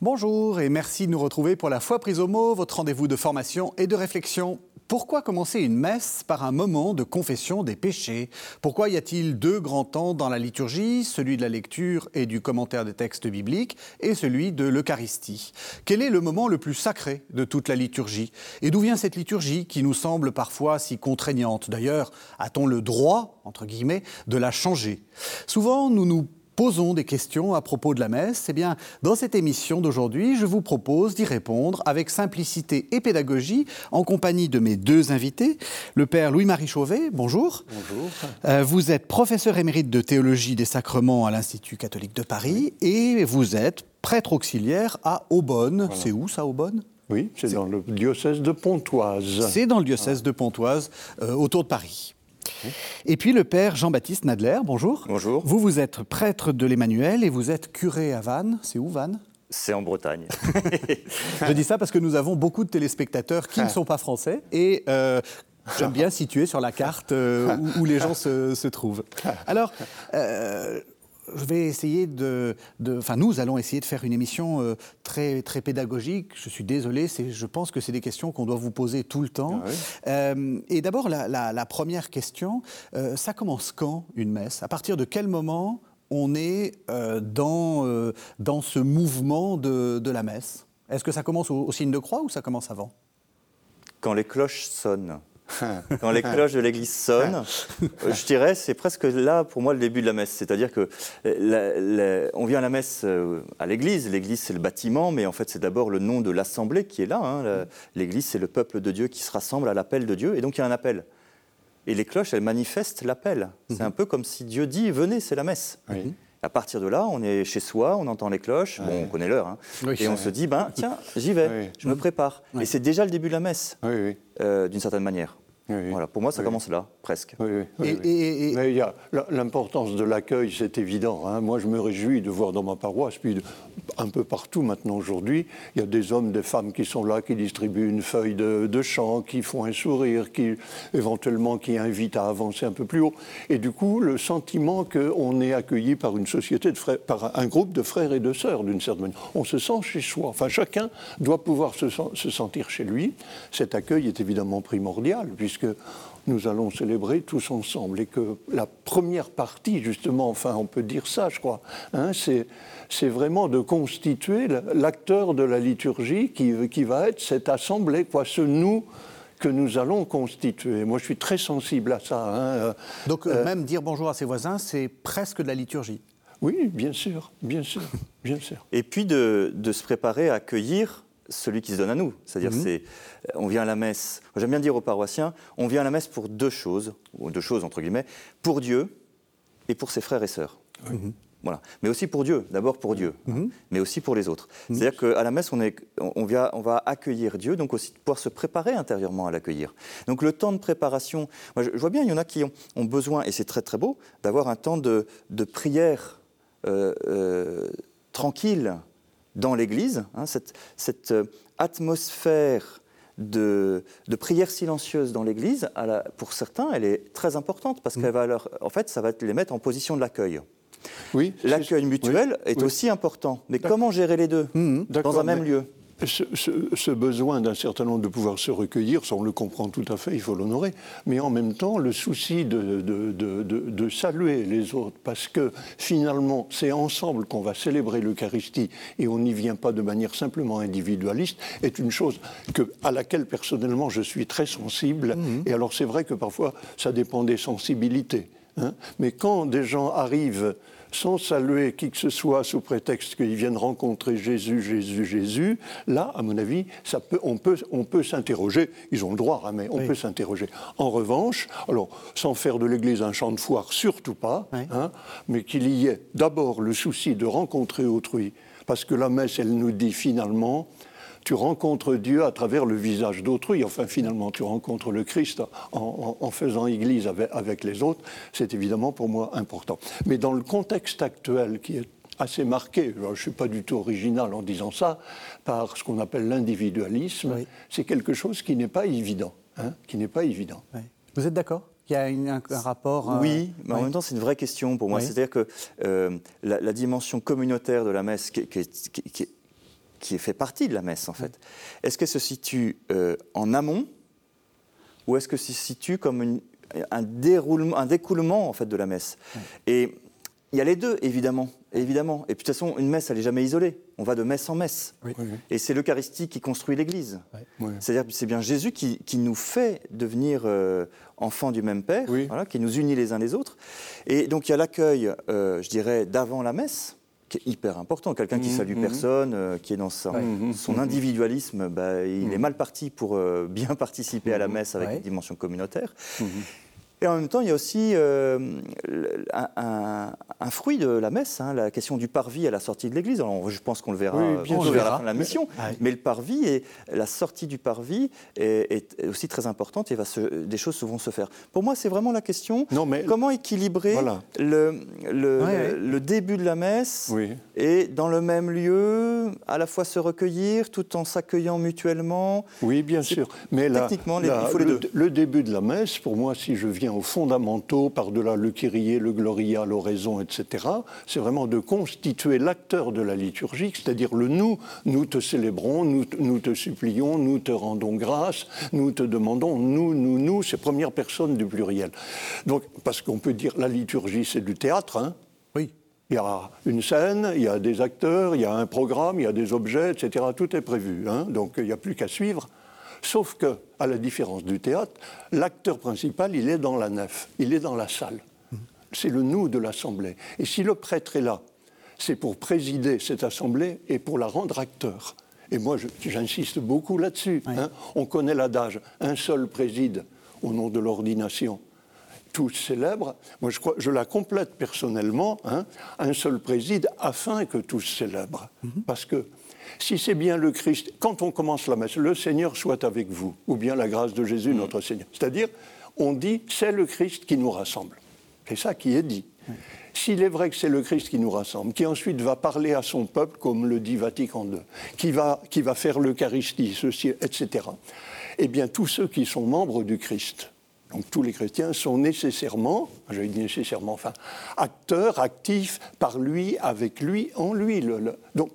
Bonjour et merci de nous retrouver pour la foi prise au mot, votre rendez-vous de formation et de réflexion. Pourquoi commencer une messe par un moment de confession des péchés? Pourquoi y a-t-il deux grands temps dans la liturgie, celui de la lecture et du commentaire des textes bibliques et celui de l'Eucharistie? Quel est le moment le plus sacré de toute la liturgie? Et d'où vient cette liturgie qui nous semble parfois si contraignante? D'ailleurs, a-t-on le droit, entre guillemets, de la changer? Souvent, nous nous posons des questions à propos de la messe, eh bien, dans cette émission d'aujourd'hui, je vous propose d'y répondre avec simplicité et pédagogie en compagnie de mes deux invités. Le père Louis-Marie Chauvet, bonjour. Bonjour. Euh, vous êtes professeur émérite de théologie des sacrements à l'Institut catholique de Paris et vous êtes prêtre auxiliaire à Aubonne. C'est où ça, Aubonne? Oui, c'est dans le diocèse de Pontoise. C'est dans le diocèse de Pontoise, euh, autour de Paris. Et puis le père Jean-Baptiste Nadler, bonjour. Bonjour. Vous, vous êtes prêtre de l'Emmanuel et vous êtes curé à Vannes. C'est où Vannes? C'est en Bretagne. Je dis ça parce que nous avons beaucoup de téléspectateurs qui ne sont pas français et euh, j'aime bien situer sur la carte euh, où, où les gens se, se trouvent. Alors, euh, je vais essayer de, enfin nous allons essayer de faire une émission euh, très très pédagogique. Je suis désolé, je pense que c'est des questions qu'on doit vous poser tout le temps. Ah oui. Euh, et d'abord la, la- la première question, euh, ça commence quand une messe? À partir de quel moment on est dans dans ce mouvement de, de la messe? Est-ce que ça commence au, au signe de croix ou ça commence avant? Quand les cloches sonnent, quand les cloches de l'église sonnent, je dirais c'est presque là pour moi le début de la messe. C'est-à-dire que euh, la- la- on vient à la messe euh, à l'église. L'église c'est le bâtiment, mais en fait c'est d'abord le nom de l'assemblée qui est là. hein. La- L'église c'est le peuple de Dieu qui se rassemble à l'appel de Dieu, et donc il y a un appel. Et les cloches elles manifestent l'appel. C'est un peu comme si Dieu dit venez, c'est la messe. Oui. À partir de là, on est chez soi, on entend les cloches, bon, on connaît l'heure, hein, Oui. et on se dit, ben tiens, j'y vais, Oui. je me prépare. Et c'est déjà le début de la messe, euh, d'une certaine manière. Oui. Voilà, pour moi, ça Oui. commence là, presque. Oui, oui, oui, Et- oui. et- et- Mais il y a l'importance de l'accueil, c'est évident. hein. Moi, je me réjouis de voir dans ma paroisse, puis de- un peu partout maintenant aujourd'hui, il y a des hommes, des femmes qui sont là, qui distribuent une feuille de, de chant, qui font un sourire, qui éventuellement qui invitent à avancer un peu plus haut. Et du coup, le sentiment qu'on est accueilli par une société de frères, par un groupe de frères et de sœurs, d'une certaine manière. On se sent chez soi. Enfin, chacun doit pouvoir se, se sentir chez lui. Cet accueil est évidemment primordial, puisque nous allons célébrer tous ensemble. Et que la première partie, justement, enfin, on peut dire ça, je crois, hein, c'est, c'est vraiment de constituer l'acteur de la liturgie qui, qui va être cette assemblée, quoi, ce nous que nous allons constituer. Moi, je suis très sensible à ça. hein, euh, Donc euh, même dire bonjour à ses voisins, c'est presque de la liturgie. Oui, bien sûr, bien sûr, bien sûr. Et puis de, de se préparer à accueillir celui qui se donne à nous. C'est-à-dire, c'est, euh, on vient à la messe, j'aime bien dire aux paroissiens, on vient à la messe pour deux choses, ou deux choses entre guillemets, pour Dieu et pour ses frères et sœurs. Voilà. Mais aussi pour Dieu, d'abord pour Dieu, hein, mais aussi pour les autres. C'est-à-dire qu'à la messe, on, est, on, on vient, on va accueillir Dieu, donc aussi pouvoir se préparer intérieurement à l'accueillir. Donc le temps de préparation, moi, je, je vois bien, il y en a qui ont, ont besoin, et c'est très très beau, d'avoir un temps de, de prière euh, euh, tranquille dans l'Église, hein, cette, cette, euh, atmosphère de, de prière silencieuse dans l'Église, pour certains, elle est très importante parce qu'elle va leur, en fait, ça va les mettre en position de l'accueil. Oui, L'accueil mutuel oui, est oui. aussi important, mais comment gérer les deux dans D'accord, un même mais- lieu? Ce, ce- ce besoin d'un certain nombre de pouvoir se recueillir, ça on le comprend tout à fait, il faut l'honorer, mais en même temps le souci de, de- de- de- de saluer les autres, parce que finalement c'est ensemble qu'on va célébrer l'Eucharistie et on n'y vient pas de manière simplement individualiste, est une chose que, à laquelle personnellement je suis très sensible, et alors c'est vrai que parfois ça dépend des sensibilités. hein. Mais quand des gens arrivent sans saluer qui que ce soit sous prétexte qu'ils viennent rencontrer Jésus, Jésus, Jésus, là, à mon avis, ça peut, on peut, on peut s'interroger. Ils ont le droit, hein, mais on peut s'interroger. En revanche, alors, sans faire de l'Église un champ de foire, surtout pas, Oui. hein, mais qu'il y ait d'abord le souci de rencontrer autrui, parce que la messe, elle nous dit finalement, tu rencontres Dieu à travers le visage d'autrui. Enfin, finalement, tu rencontres le Christ en, faisant Église avec, avec les autres. C'est évidemment pour moi important. Mais dans le contexte actuel, qui est assez marqué, je ne suis pas du tout original en disant ça, par ce qu'on appelle l'individualisme, c'est quelque chose qui n'est pas évident. Hein, qui n'est pas évident. Vous êtes d'accord? Il y a un, rapport. Euh, oui, mais en même temps, c'est une vraie question pour moi. C'est-à-dire que euh, la, dimension communautaire de la messe, qui, qui, fait partie de la messe, en fait, est-ce qu'elle se situe euh, en amont ou est-ce que se situe comme un, déroulement, un découlement en fait, de la messe? Et il y a les deux, évidemment. Évidemment. Et puis de toute façon, une messe, elle n'est jamais isolée. On va de messe en messe. Et c'est l'Eucharistie qui construit l'Église. C'est-à-dire que c'est bien Jésus qui, nous fait devenir euh, enfants du même Père, qui nous unit les uns les autres. Et donc il y a l'accueil, euh, je dirais, d'avant la messe, qui est hyper important. Quelqu'un qui mmh, salue mmh. personne, euh, qui est dans son, son individualisme, bah, il est mmh. mal parti pour bien participer à la messe avec une dimension communautaire. Et en même temps, il y a aussi euh, un, fruit de la messe, hein, la question du parvis à la sortie de l'église. Je pense qu'on le verra bientôt vers la fin de la mission. Mais le parvis et la sortie du parvis est, aussi très importante et va des choses vont se faire. Pour moi, c'est vraiment la question comment équilibrer le, le, début de la messe et dans le même lieu, à la fois se recueillir tout en s'accueillant mutuellement. Oui, bien sûr. Mais techniquement, il faut les deux. Le début de la messe, pour moi, si je viens aux fondamentaux, par-delà le Kyrie, le Gloria, l'oraison, etc., c'est vraiment de constituer l'acteur de la liturgie, c'est-à-dire le nous. Nous te célébrons, nous, nous, te supplions, nous te rendons grâce, nous te demandons, nous, nous, nous, c'est première personne du pluriel. Donc, parce qu'on peut dire la liturgie, c'est du théâtre, hein Oui. Il y a une scène, il y a des acteurs, il y a un programme, il y a des objets, etc. Tout est prévu. Hein Donc il n'y a plus qu'à suivre. Sauf que, à la différence du théâtre, l'acteur principal, il est dans la nef, il est dans la salle. C'est le nous de l'assemblée. Et si le prêtre est là, c'est pour présider cette assemblée et pour la rendre acteur. Et moi, j'insiste beaucoup là-dessus. Hein. On connaît l'adage un seul préside au nom de l'ordination. Tous célèbrent. Moi, je, crois, je la complète personnellement. Hein. un seul préside afin que tous célèbrent. Mhm. Parce que si c'est bien le Christ, quand on commence la messe, le Seigneur soit avec vous, ou bien la grâce de Jésus, mm. notre Seigneur. C'est-à-dire, on dit, c'est le Christ qui nous rassemble. C'est ça qui est dit. S'il est vrai que c'est le Christ qui nous rassemble, qui ensuite va parler à son peuple, comme le dit Vatican II, qui va, qui va faire l'Eucharistie, ceci, etc., eh bien, tous ceux qui sont membres du Christ, donc tous les chrétiens sont nécessairement, je dis nécessairement, enfin, acteurs, actifs par lui, avec lui, en lui. donc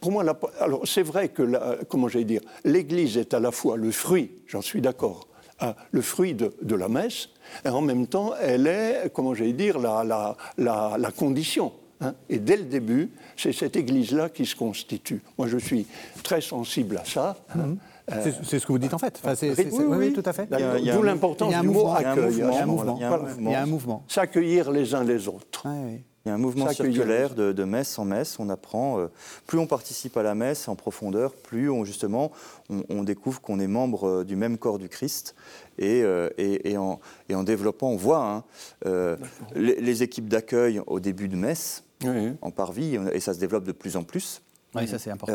pour moi, alors c'est vrai que, comment j'allais dire, l'Église est à la fois le fruit, j'en suis d'accord, hein, le fruit de, la messe, et en même temps, elle est, comment j'allais dire, la, la, la, condition. Hein. Et dès le début, c'est cette Église-là qui se constitue. Moi, je suis très sensible à ça. Hein. Mhm. Euh, c'est ce que vous dites en fait. oui, oui, tout à fait. D'où l'importance du mot accueil. Il y a un mouvement. Il y a un mouvement. S'accueillir les uns les autres. Il y a un mouvement circulaire de, messe en messe. On apprend, euh, plus on participe à la messe en profondeur, plus on, justement on, découvre qu'on est membre euh, du même corps du Christ. Et, euh, et, en, développant, on voit hein, les, équipes d'accueil au début de messe, en parvis, et ça se développe de plus en plus. Oui, ça c'est important.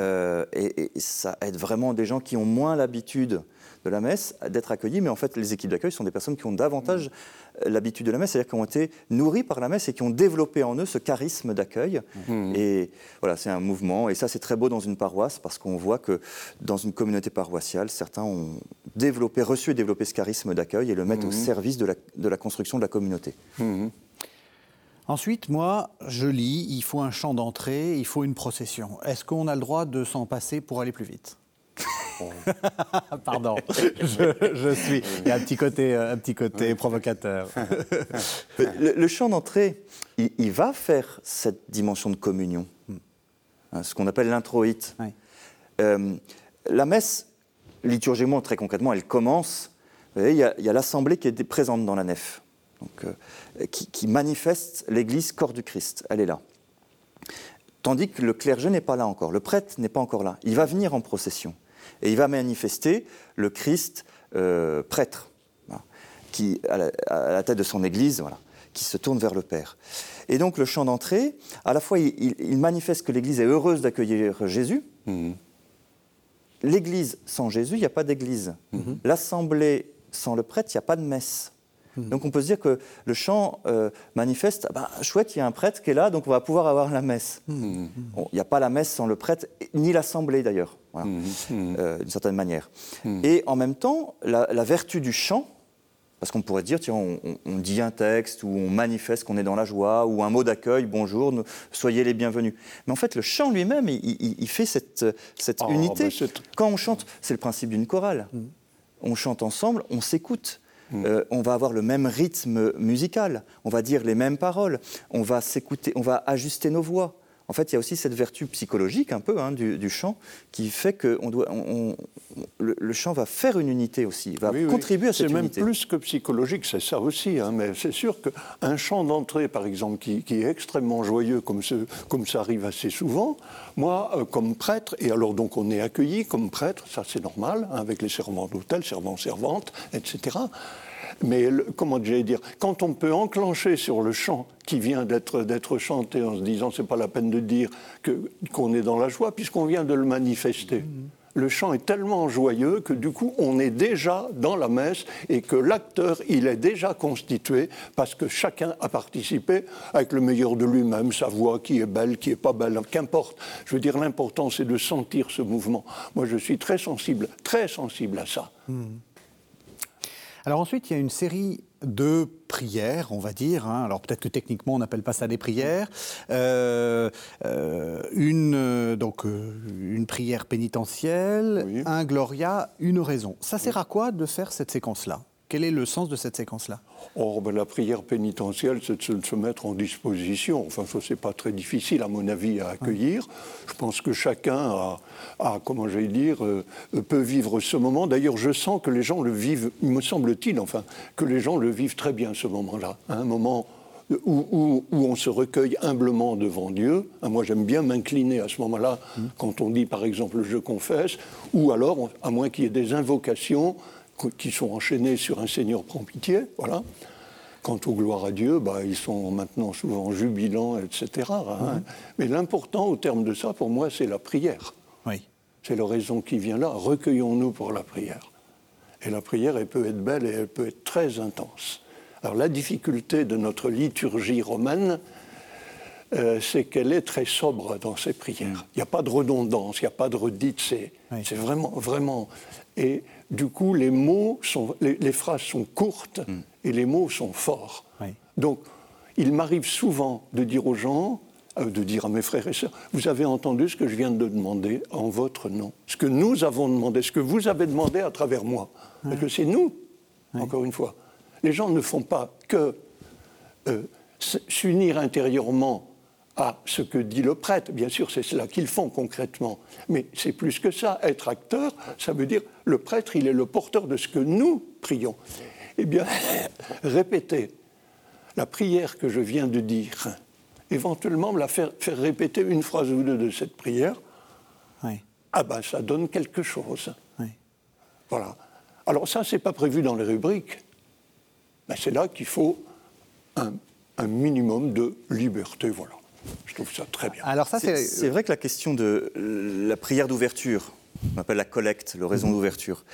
et, ça aide vraiment des gens qui ont moins l'habitude de la messe d'être accueillis, mais en fait, les équipes d'accueil sont des personnes qui ont davantage euh, l'habitude de la messe, c'est-à-dire qui ont été nourries par la messe et qui ont développé en eux ce charisme d'accueil. Mmh. Et voilà, c'est un mouvement, et ça, c'est très beau dans une paroisse parce qu'on voit que dans une communauté paroissiale, certains ont développé, reçu et développé ce charisme d'accueil et le mettent au mmh. service de la, de la, construction de la communauté. Mmh. Ensuite, moi, je lis, il faut un chant d'entrée, il faut une procession. Est-ce qu'on a le droit de s'en passer pour aller plus vite? Pardon, je, suis. Il y a un petit côté, un petit côté provocateur. le, chant d'entrée, il, va faire cette dimension de communion, hmm. hein, ce qu'on appelle l'introïte. Euh, la messe, liturgiquement, très concrètement, elle commence. il y a, l'assemblée qui est présente dans la nef, donc, euh, qui, qui manifeste l'Église corps du Christ. Elle est là. Tandis que le clergé n'est pas là encore, le prêtre n'est pas encore là. Il va venir en procession et il va manifester le Christ euh, prêtre, qui, à la, tête de son Église, voilà, qui se tourne vers le Père. Et donc le chant d'entrée, à la fois il, manifeste que l'Église est heureuse d'accueillir Jésus, mmh. l'église sans Jésus, il n'y a pas d'église. Mhm. L'assemblée sans le prêtre, il n'y a pas de messe. Mhm. Donc on peut se dire que le chant euh, manifeste, ah ben, chouette, il y a un prêtre qui est là, donc on va pouvoir avoir la messe. Mhm. Bon, Il n'y a pas la messe sans le prêtre, ni l'assemblée d'ailleurs, voilà, euh, d'une certaine manière. Et en même temps, la, la vertu du chant, parce qu'on pourrait dire, tiens, on, on- on dit un texte, ou on manifeste qu'on est dans la joie, ou un mot d'accueil, bonjour, nous- soyez les bienvenus. Mais en fait, le chant lui-même, il, il- il fait cette, cette Ah, unité. ben c'est- Quand on chante, c'est le principe d'une chorale. On chante ensemble, on s'écoute. Euh, on va avoir le même rythme musical, on va dire les mêmes paroles, on va s'écouter, on va ajuster nos voix. En fait, il y a aussi cette vertu psychologique un peu hein, du, du chant qui fait que on doit, on- on- le, le chant va faire une unité aussi, va Oui, oui. contribuer à cette C'est même unité. plus que psychologique, c'est ça aussi. hein, mais c'est sûr qu'un chant d'entrée, par exemple, qui, qui est extrêmement joyeux, comme, ce- comme ça arrive assez souvent, moi, euh, comme prêtre, et alors donc on est accueilli comme prêtre, ça c'est normal, hein, avec les servants d'hôtel, servants, servantes, etc. Mais comment j'allais dire, quand on peut enclencher sur le chant qui vient d'être chanté en se disant c'est pas la peine de dire qu'on est dans la joie puisqu'on vient de le manifester. Le chant est tellement joyeux que du coup on est déjà dans la messe et que l'acteur il est déjà constitué parce que chacun a participé avec le meilleur de lui-même, sa voix qui est belle, qui est pas belle, qu'importe. Je veux dire l'important c'est de sentir ce mouvement. Moi je suis très sensible, très sensible à ça. Alors ensuite, il y a une série de prières, on va dire. hein. Alors peut-être que techniquement, on n'appelle pas ça des prières. Euh, euh, une, euh, donc, une prière pénitentielle, Oui. un gloria, une oraison. Ça sert à quoi de faire cette séquence-là? Quel est le sens de cette séquence-là? Or, ben, la prière pénitentielle, c'est de se, mettre en disposition. Enfin, ça, c'est pas très difficile, à mon avis, à accueillir. Je pense que chacun a, a, comment j'allais dire, euh, peut vivre ce moment. D'ailleurs, je sens que les gens le vivent, me semble-t-il, enfin, que les gens le vivent très bien, ce moment-là. Un moment où, où- où on se recueille humblement devant Dieu. Hein, Moi, j'aime bien m'incliner à ce moment-là, quand on dit, par exemple, je confesse, ou alors, à moins qu'il y ait des invocations qui sont enchaînées sur un Seigneur prend pitié, voilà. Quant aux gloires à Dieu, bah, ils sont maintenant souvent jubilants, etc. hein. Mais l'important au terme de ça, pour moi, c'est la prière. Oui. C'est l'oraison qui vient là. Recueillons-nous pour la prière. Et la prière, elle peut être belle et elle peut être très intense. Alors la difficulté de notre liturgie romaine, euh, c'est qu'elle est très sobre dans ses prières. Il n'y a pas de redondance, il n'y a pas de redite, c'est Oui. c'est vraiment, vraiment. Et du coup, les mots sont, les, les phrases sont courtes et les mots sont forts. Oui. Donc, il m'arrive souvent de dire aux gens, euh, de dire à mes frères et sœurs, vous avez entendu ce que je viens de demander en votre nom, ce que nous avons demandé, ce que vous avez demandé à travers moi. Parce que c'est nous, encore une fois. Les gens ne font pas que euh, s'unir intérieurement à ce que dit le prêtre. Bien sûr, c'est cela qu'ils font concrètement. Mais c'est plus que ça. Être acteur, ça veut dire le prêtre, il est le porteur de ce que nous prions. Eh bien, répéter la prière que je viens de dire, éventuellement me la faire, faire répéter une phrase ou deux de cette prière, Oui. ah ben ça donne quelque chose. oui. Voilà. Alors ça, c'est pas prévu dans les rubriques. Mais c'est là qu'il faut un, un minimum de liberté. Voilà. Je trouve ça très bien. Alors ça, C'est vrai que la question de la prière d'ouverture, on appelle la collecte, l'oraison Mhm. d'ouverture,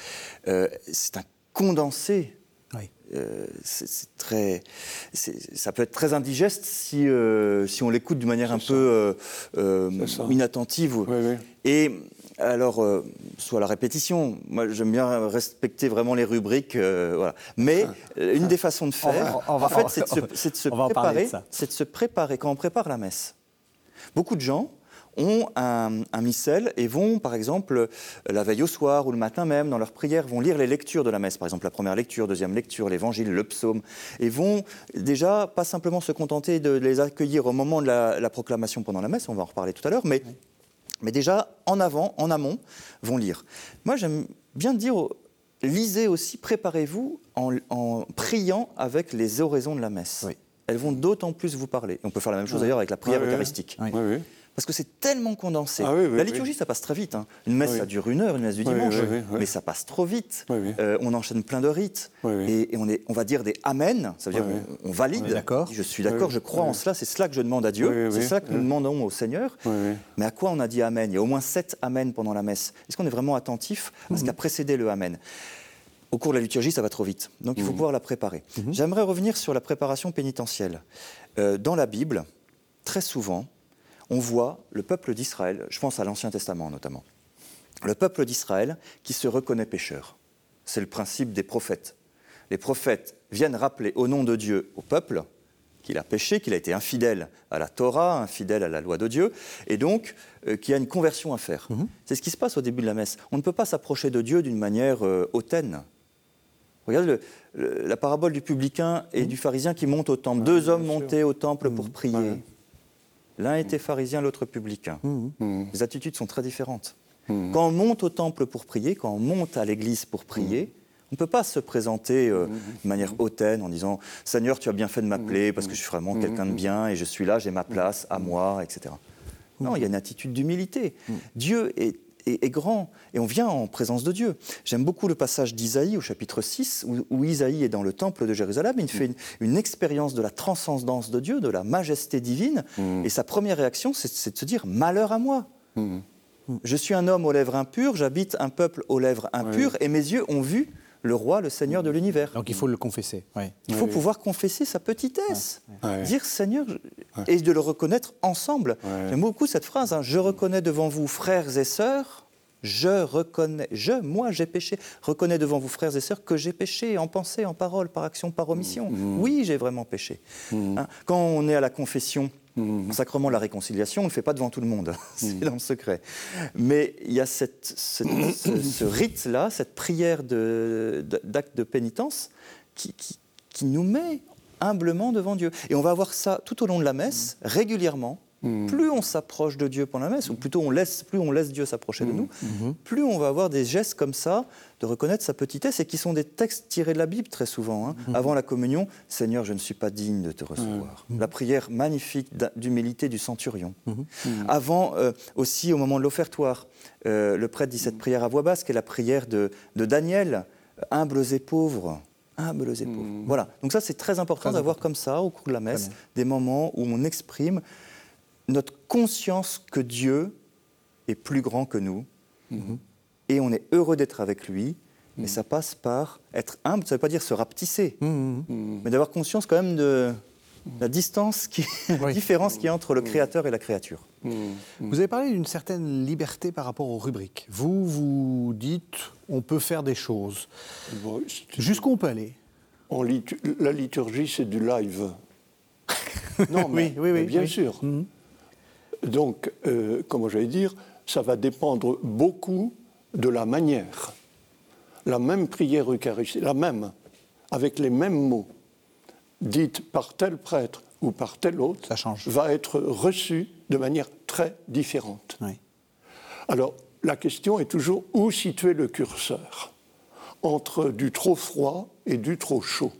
euh, c'est un condensé. Oui. Euh, c'est très, ça peut être très indigeste si, euh, si on l'écoute d'une manière un peu euh, euh, inattentive. Oui, oui. Et alors, euh, soit la répétition, moi j'aime bien respecter vraiment les rubriques, euh, voilà. mais euh, une des façons de On va- faire, on va- en fait, c'est de se, de préparer, c'est de se préparer. Quand on prépare la messe. Beaucoup de gens ont un, un missel et vont, par exemple, la veille au soir ou le matin même, dans leur prière, vont lire les lectures de la messe, par exemple la première lecture, deuxième lecture, l'évangile, le psaume, et vont déjà pas simplement se contenter de les accueillir au moment de la, la proclamation pendant la messe, on va en reparler tout à l'heure, mais, mais déjà en avant, en amont, vont lire. Moi, j'aime bien dire, lisez aussi, préparez-vous en, en priant avec les oraisons de la messe. Oui. elles vont d'autant plus vous parler. on peut faire la même chose d'ailleurs avec la prière eucharistique. Oui, oui parce que c'est tellement condensé. Ah la liturgie, ça passe très vite. Hein. Une messe, ça dure une heure, une messe du dimanche, mais ça passe trop vite. Euh, on enchaîne plein de rites, et, on, est, on, va dire des Amen, ça veut dire on, valide. je suis d'accord, je crois en cela, c'est cela que je demande à Dieu, c'est cela que nous demandons au Seigneur. Mais à quoi on a dit Amen? Il y a au moins sept Amen pendant la messe. Est-ce qu'on est vraiment attentif à ce mhm. qui a précédé le Amen? Au cours de la liturgie, ça va trop vite. Donc il faut mhm. pouvoir la préparer. Mhm. J'aimerais revenir sur la préparation pénitentielle. Euh, dans la Bible, très souvent, on voit le peuple d'Israël, je pense à l'Ancien Testament notamment, le peuple d'Israël qui se reconnaît pécheur. C'est le principe des prophètes. Les prophètes viennent rappeler au nom de Dieu au peuple qu'il a péché, qu'il a été infidèle à la Torah, infidèle à la loi de Dieu, et donc euh, qu'il y a une conversion à faire. Mhm. C'est ce qui se passe au début de la messe. On ne peut pas s'approcher de Dieu d'une manière euh, hautaine. Regardez la parabole du publicain et mhm. du pharisien qui montent au temple. Deux hommes montaient au temple pour mhm. prier. L'un était pharisien, l'autre publicain. Mmh. Mmh. Les attitudes sont très différentes. Mmh. Quand on monte au temple pour prier, quand on monte à l'église pour prier, on ne peut pas se présenter euh, de manière hautaine en disant Seigneur, tu as bien fait de m'appeler parce que je suis vraiment quelqu'un de bien et je suis là, j'ai ma place à moi, etc. Non, il y a une attitude d'humilité. Dieu est est, grand, et on vient en présence de Dieu. J'aime beaucoup le passage d'Isaïe au chapitre 6, où, Isaïe est dans le temple de Jérusalem, il fait une, expérience de la transcendance de Dieu, de la majesté divine, mm. et sa première réaction, c'est de se dire, malheur à moi. Mm. Je suis un homme aux lèvres impures, j'habite un peuple aux lèvres impures, et mes yeux ont vu le roi, le Seigneur de l'univers. Donc il faut le confesser. Il faut pouvoir confesser sa petitesse, dire Seigneur, et de le reconnaître ensemble. J'aime beaucoup cette phrase, hein. je reconnais devant vous, frères et sœurs, je reconnais, je, moi j'ai péché, reconnais devant vous frères et sœurs que j'ai péché en pensée, en parole, par action, par omission. Mmh. Oui, j'ai vraiment péché. Mmh. Hein, quand on est à la confession, mmh. sacrement la réconciliation, on ne le fait pas devant tout le monde, c'est dans le secret. Mais il y a cette, ce, rite-là, cette prière d'acte de, pénitence qui, qui nous met humblement devant Dieu. Et on va avoir ça tout au long de la messe, régulièrement, Hmm. Plus on s'approche de Dieu pendant la messe, ou plutôt on laisse, plus on laisse Dieu s'approcher de hmm. nous, hmm. plus on va avoir des gestes comme ça de reconnaître sa petitesse et qui sont des textes tirés de la Bible très souvent. Hein. Avant la communion, Seigneur, je ne suis pas digne de te recevoir. La prière magnifique d'humilité du centurion. Avant euh, aussi, au moment de l'offertoire, euh, le prêtre dit cette prière à voix basse, qui est la prière de, Daniel, humbles et pauvres humbles et pauvres. Voilà, donc ça c'est très important d'avoir comme ça, au cours de la messe, des moments où on exprime notre conscience que Dieu est plus grand que nous, mhm. et on est heureux d'être avec lui, mais mhm. ça passe par être humble, ça ne veut pas dire se rapetisser, mhm. mais d'avoir conscience quand même de la distance, qui, la différence qu'il y a entre le Créateur et la créature. Vous avez parlé d'une certaine liberté par rapport aux rubriques. Vous, vous dites, on peut faire des choses. Jusqu'où on peut aller? La liturgie, c'est du live. non, mais, oui, oui, bien sûr. Donc, euh, comment j'allais dire, ça va dépendre beaucoup de la manière. La même prière eucharistique, la même, avec les mêmes mots, dite par tel prêtre ou par tel autre, va être reçue de manière très différente. Alors, la question est toujours où situer le curseur? Entre du trop froid et du trop chaud.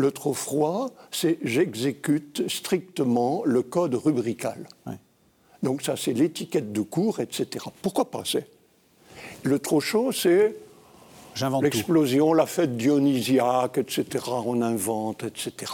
Le trop froid, c'est j'exécute strictement le code rubrical. Donc ça, c'est l'étiquette de cours, etc. Pourquoi pas Le trop chaud, c'est l'explosion, la fête dionysiaque, etc. On invente, etc.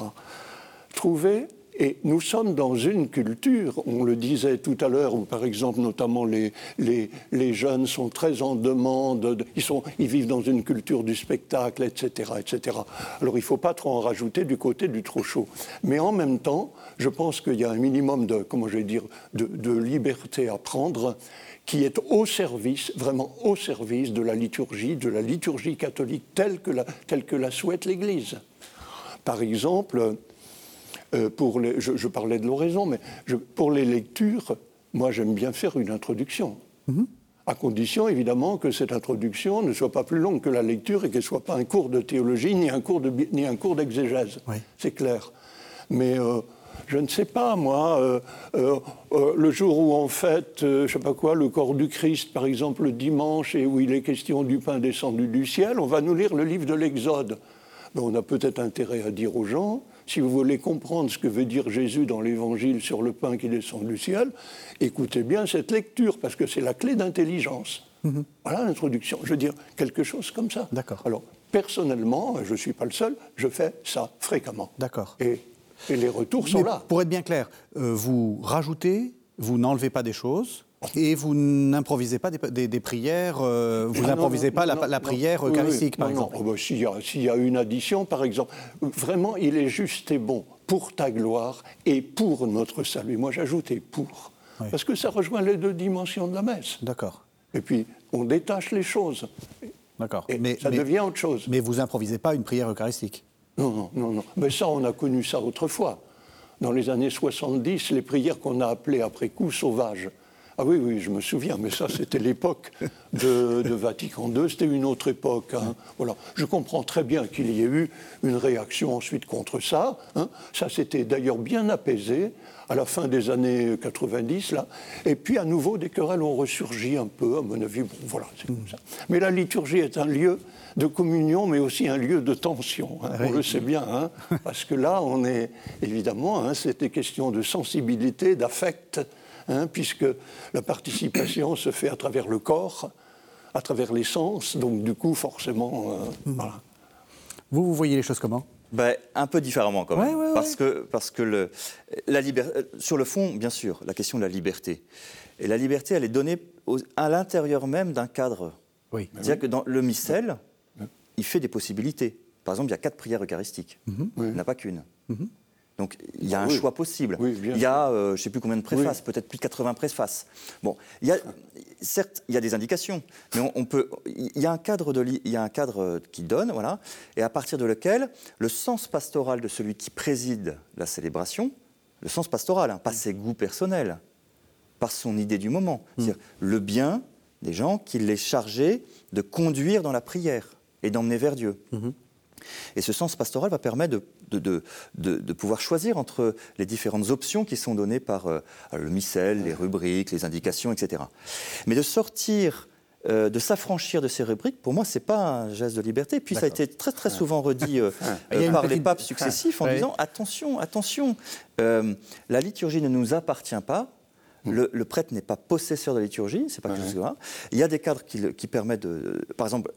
Trouver et nous sommes dans une culture, on le disait tout à l'heure, où par exemple notamment les, les, jeunes sont très en demande, ils, sont, ils vivent dans une culture du spectacle, etc. etc. Alors il ne faut pas trop en rajouter du côté du trop chaud. Mais en même temps, je pense qu'il y a un minimum de, comment je vais dire, de, de liberté à prendre qui est au service, vraiment au service de la liturgie, de la liturgie catholique telle que telle que la souhaite l'Église. Par exemple, euh, pour les, je, parlais de l'oraison, mais pour les lectures, moi j'aime bien faire une introduction. Mhm. À condition évidemment que cette introduction ne soit pas plus longue que la lecture et qu'elle ne soit pas un cours de théologie ni un cours, de, ni un cours d'exégèse. C'est clair. Mais euh, je ne sais pas, moi, euh, le jour où on fête, je ne sais pas quoi, le corps du Christ, par exemple, le dimanche, et où il est question du pain descendu du ciel, on va nous lire le livre de l'Exode. Ben, on a peut-être intérêt à dire aux gens, si vous voulez comprendre ce que veut dire Jésus dans l'évangile sur le pain qui descend du ciel, écoutez bien cette lecture, parce que c'est la clé d'intelligence. Mhm. Voilà l'introduction. Je veux dire, quelque chose comme ça. D'accord. Alors, personnellement, je ne suis pas le seul, je fais ça fréquemment. D'accord. Et, les retours sont là. Pour être bien clair, euh, vous rajoutez, vous n'enlevez pas des choses, et vous n'improvisez pas des, prières, euh, vous n'improvisez pas la, prière eucharistique, par exemple oh, bah, S'il y, a une addition, par exemple, vraiment, il est juste et bon pour ta gloire et pour notre salut. Moi, j'ajoute et pour. Parce que ça rejoint les deux dimensions de la messe. D'accord. Et puis, on détache les choses. D'accord. Mais ça devient autre chose. Mais vous improvisez pas une prière eucharistique Non, non, non, non. Mais ça, on a connu ça autrefois. Dans les années 70, les prières qu'on a appelées après coup sauvages. Ah oui, oui, je me souviens, mais ça, c'était l'époque de, Vatican II, c'était une autre époque. Hein. Voilà. Je comprends très bien qu'il y ait eu une réaction ensuite contre ça. Hein. Ça s'était d'ailleurs bien apaisé à la fin des années 90, là. Et puis, à nouveau, des querelles ont ressurgi un peu, à mon avis. Bon, voilà, c'est comme ça. Mais la liturgie est un lieu de communion, mais aussi un lieu de tension. Hein. On le sait bien, parce que là, on est, évidemment, c'était question de sensibilité, d'affect, Hein, puisque la participation se fait à travers le corps, à travers les sens, donc du coup, forcément, euh, hmm. voilà. Vous, vous voyez les choses comment? Ben, un peu différemment quand même. parce que, parce que le, la euh, sur le fond, bien sûr, la question de la liberté. Et la liberté, elle est donnée à l'intérieur même d'un cadre. Oui. C'est-à-dire que dans le missel, il fait des possibilités. Par exemple, il y a quatre prières eucharistiques. Mhm. Il n'y en a pas qu'une. Mhm. Donc il y a un choix possible. il y a, euh, je ne sais plus combien de préfaces, peut-être plus de 80 préfaces. Bon, il y a, certes, il y a des indications, mais on, peut, il y a un cadre, de, il y a un cadre qui donne, voilà, et à partir de lequel le sens pastoral de celui qui préside la célébration, le sens pastoral, hein, pas ses goûts personnels, pas son idée du moment, hmm. c'est-à-dire le bien des gens qu'il est chargé de conduire dans la prière et d'emmener vers Dieu. Hmm. Et ce sens pastoral va permettre de, pouvoir choisir entre les différentes options qui sont données par euh, le missel, les rubriques, les indications, etc. Mais de sortir euh, de s'affranchir de ces rubriques, pour moi, ce n'est pas un geste de liberté. Puis ça a été très très souvent redit euh, par les papes successifs en disant attention, attention, la liturgie ne nous appartient pas. Le, prêtre n'est pas possesseur de la liturgie, c'est pas quelque chose Il y a des cadres qui, qui permettent de, par exemple,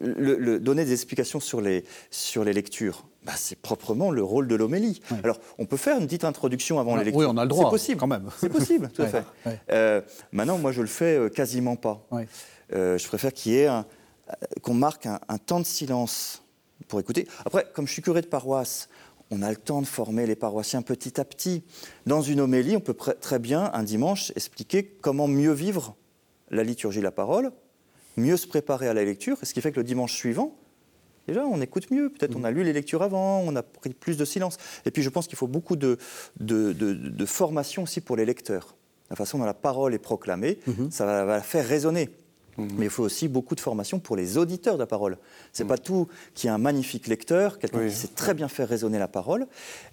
le, donner des explications sur les, sur les lectures, bah, c'est proprement le rôle de l'homélie. Alors, on peut faire une petite introduction avant les lectures. Oui, on a le droit. C'est possible. Quand même. C'est possible, tout à fait. Euh, maintenant, moi, je le fais euh, quasiment pas. Euh, je préfère qu'il y ait qu'on marque un, temps de silence pour écouter. Après, comme je suis curé de paroisse, on a le temps de former les paroissiens petit à petit. Dans une homélie, on peut très bien, un dimanche, expliquer comment mieux vivre la liturgie la parole mieux se préparer à la lecture, ce qui fait que le dimanche suivant, déjà, on écoute mieux. Peut-être on a lu les lectures avant, on a pris plus de silence. Et puis je pense qu'il faut beaucoup de, de, formation aussi pour les lecteurs. La façon dont la parole est proclamée, mhm. ça va, la faire résonner. Mhm. Mais il faut aussi beaucoup de formation pour les auditeurs de la parole. C'est n'est mhm. pas tout qui est un magnifique lecteur, quelqu'un qui sait très bien faire résonner la parole.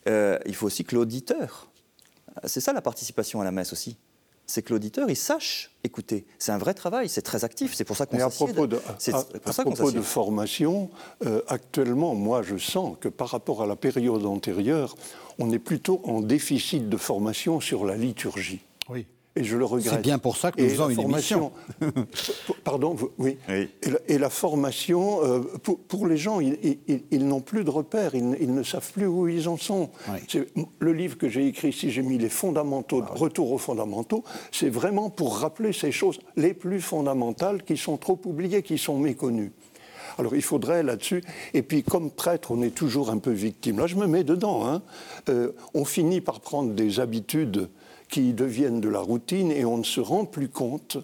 Euh, il faut aussi que l'auditeur, c'est ça la participation à la messe aussi c'est que l'auditeur, il sache écouter. C'est un vrai travail, c'est très actif, c'est pour ça qu'on s'assied. À propos de, à, propos de formation, euh, actuellement, moi, je sens que par rapport à la période antérieure, on est plutôt en déficit de formation sur la liturgie. Oui. Et je le regrette. C'est bien pour ça que nous faisons une émission. Pardon, oui. Et, la, formation, euh, pour, les gens, ils, n'ont plus de repères, ils, ne savent plus où ils en sont. Le livre que j'ai écrit ici, j'ai mis les fondamentaux, ah retour aux fondamentaux, c'est vraiment pour rappeler ces choses les plus fondamentales qui sont trop oubliées, qui sont méconnues. Alors il faudrait là-dessus, et puis comme prêtre, on est toujours un peu victime. Là, je me mets dedans. Hein. Euh, on finit par prendre des habitudes qui deviennent de la routine et on ne se rend plus compte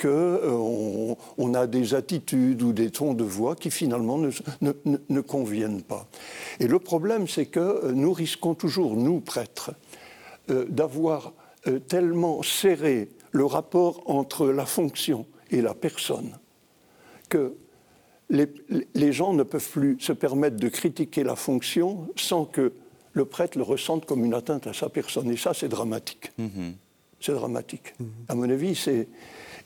qu'on euh, on a des attitudes ou des tons de voix qui finalement ne, ne, conviennent pas. Et le problème, c'est que euh, nous risquons toujours, nous prêtres, euh, d'avoir tellement serré le rapport entre la fonction et la personne que les, les gens ne peuvent plus se permettre de critiquer la fonction sans que le prêtre le ressente comme une atteinte à sa personne. Et ça, c'est dramatique. Mhm. C'est dramatique. Mhm. À mon avis, c'est.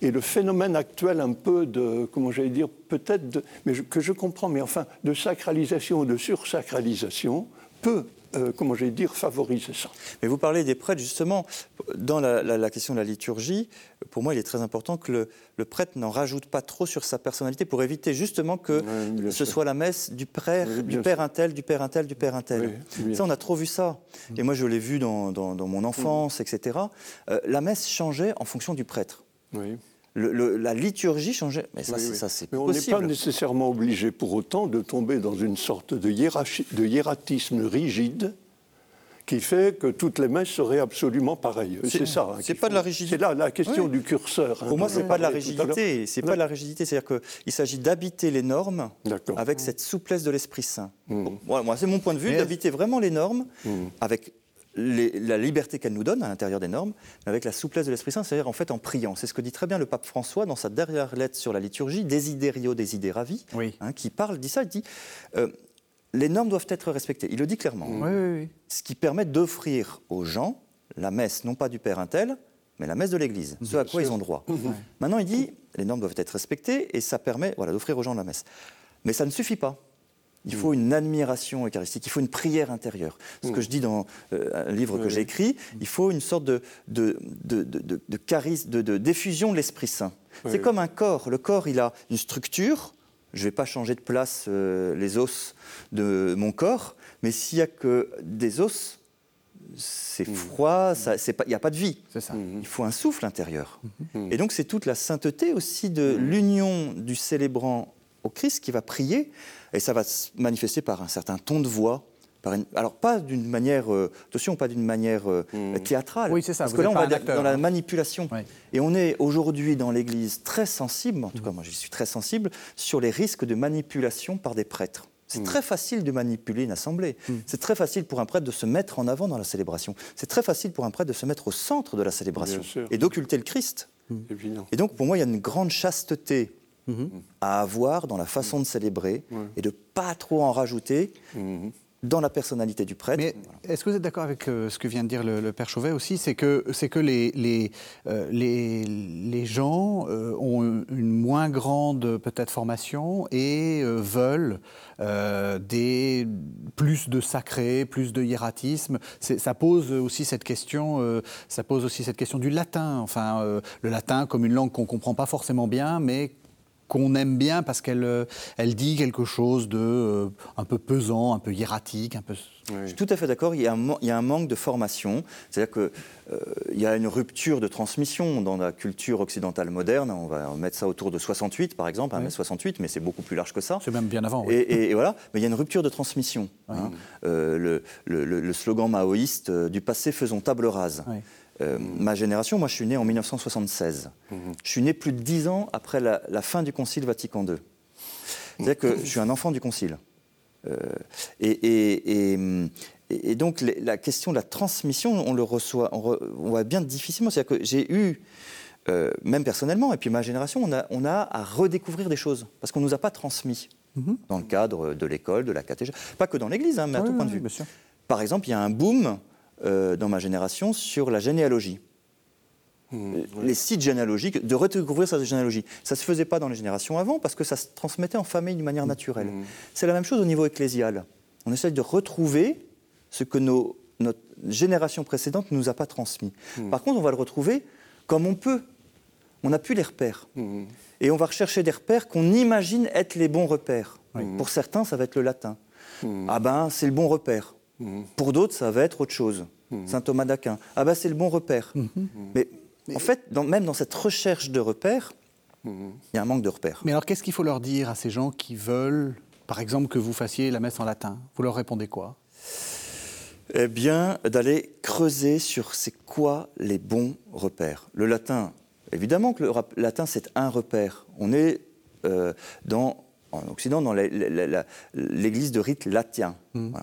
Et le phénomène actuel, un peu de, comment j'allais dire, peut-être, mais que je comprends, mais enfin, de sacralisation ou de sursacralisation, peut euh, comment j'ai dire, favoriser ça. Mais vous parlez des prêtres, justement, dans la, question de la liturgie, pour moi, il est très important que le, prêtre n'en rajoute pas trop sur sa personnalité pour éviter justement que ce soit la messe du père, du père intel, du père intel, du père intel. ça, on a trop vu ça. Et moi, je l'ai vu dans, mon enfance, etc. Euh, la messe changeait en fonction du prêtre. Oui la liturgie changeait. Mais ça, c'est on n'est pas nécessairement obligé pour autant de tomber dans une sorte de, de hiératisme rigide qui fait que toutes les messes seraient absolument pareilles. C'est ça. Hein, c'est pas de la rigidité. C'est là la question du curseur. Hein, pour moi, c'est pas de la rigidité. C'est pas de la rigidité. C'est-à-dire qu'il s'agit d'habiter les normes avec cette souplesse de l'Esprit Saint. Mmh. moi, c'est mon point de vue, d'habiter vraiment les normes mmh. avec la liberté qu'elle nous donne à l'intérieur des normes, avec la souplesse de l'Esprit Saint, c'est-à-dire en fait en priant. C'est ce que dit très bien le pape François dans sa dernière lettre sur la liturgie, Desiderio Desideravi, oui. hein, qui parle, dit ça, il dit euh, les normes doivent être respectées. Il le dit clairement. Oui, ce qui permet d'offrir aux gens la messe, non pas du Père Intel, mais la messe de l'Église, ce à quoi ils ont droit. Maintenant, il dit les normes doivent être respectées et ça permet voilà, d'offrir aux gens la messe. Mais ça ne suffit pas. Il faut une admiration eucharistique, il faut une prière intérieure. Ce que mm. je dis dans euh, un livre que j'ai écrit, il faut une sorte de, de, de, de charisme, de, diffusion de l'Esprit Saint. C'est comme un corps. Le corps, il a une structure. Je ne vais pas changer de place euh, les os de mon corps, mais s'il n'y a que des os, c'est mm. froid, il n'y a pas de vie. Ça. Il faut un souffle intérieur. Et donc c'est toute la sainteté aussi de l'union du célébrant au Christ qui va prier et ça va se manifester par un certain ton de voix. Par alors pas d'une manière, euh, attention, pas d'une manière euh, hmm. théâtrale. Oui, c'est ça. Parce que là, on va dans la manipulation. Et on est aujourd'hui dans l'Église très sensible, en tout cas moi je suis très sensible, sur les risques de manipulation par des prêtres. C'est hmm. très facile de manipuler une assemblée. Hmm. C'est très facile pour un prêtre de se mettre en avant dans la célébration. C'est très facile pour un prêtre de se mettre au centre de la célébration et d'occulter le Christ. Et donc, pour moi, il y a une grande chasteté à avoir dans la façon de célébrer et de pas trop en rajouter. dans la personnalité du prêtre. Mais est-ce que vous êtes d'accord avec euh, ce que vient de dire le, père Chauvet aussi C'est que, c'est que les, les, euh, les, les, gens euh, ont une moins grande peut-être formation et veulent des, plus de sacré, plus de hiératisme. ça pose aussi cette question, ça pose aussi cette question du latin. Enfin, le latin comme une langue qu'on comprend pas forcément bien, mais qu'on aime bien parce qu'elle euh, elle dit quelque chose de euh, un peu pesant, un peu hiératique, un peu. Je suis tout à fait d'accord. Il, y a un manque de formation, c'est-à-dire qu'il euh, y a une rupture de transmission dans la culture occidentale moderne. On va mettre ça autour de 68, par exemple, hein, 68, mais c'est beaucoup plus large que ça. C'est même bien avant. Oui. Et, voilà, mais il y a une rupture de transmission. Hein. le, le, slogan maoïste du passé faisons table rase. Euh, ma génération, moi je suis né en 1976. Mhm. Je suis né plus de dix ans après la, fin du Concile Vatican II. C'est-à-dire que je suis un enfant du Concile. Euh, et, donc la question de la transmission, on le reçoit, on, voit bien difficilement. C'est-à-dire que j'ai eu, euh, même personnellement, et puis ma génération, on a, on a à redécouvrir des choses parce qu'on ne nous a pas transmis mhm. dans le cadre de l'école, de la catéchèse, pas que dans l'Église, hein, mais à tout point de vue. Par exemple, il y a un boom euh, dans ma génération sur la généalogie. Mmh, euh, les sites généalogiques, de redécouvrir sa généalogie. Ça ne se faisait pas dans les générations avant parce que ça se transmettait en famille d'une manière naturelle. Mmh. C'est la même chose au niveau ecclésial. On essaie de retrouver ce que nos, notre génération précédente ne nous a pas transmis. Mmh. Par contre, on va le retrouver comme on peut. On n'a plus les repères. Et on va rechercher des repères qu'on imagine être les bons repères. Pour certains, ça va être le latin. Ah ben, c'est le bon repère. Pour d'autres, ça va être autre chose. Saint Thomas d'Aquin. Ah ben c'est le bon repère. Mais, en fait, même dans cette recherche de repères, il y a un manque de repères. Mais alors qu'est-ce qu'il faut leur dire à ces gens qui veulent, par exemple, que vous fassiez la messe en latin? Vous leur répondez quoi? Eh bien, d'aller creuser sur c'est quoi les bons repères. Le latin, évidemment que le latin c'est un repère. On est euh, dans, en Occident dans l'église de rite latin. Mmh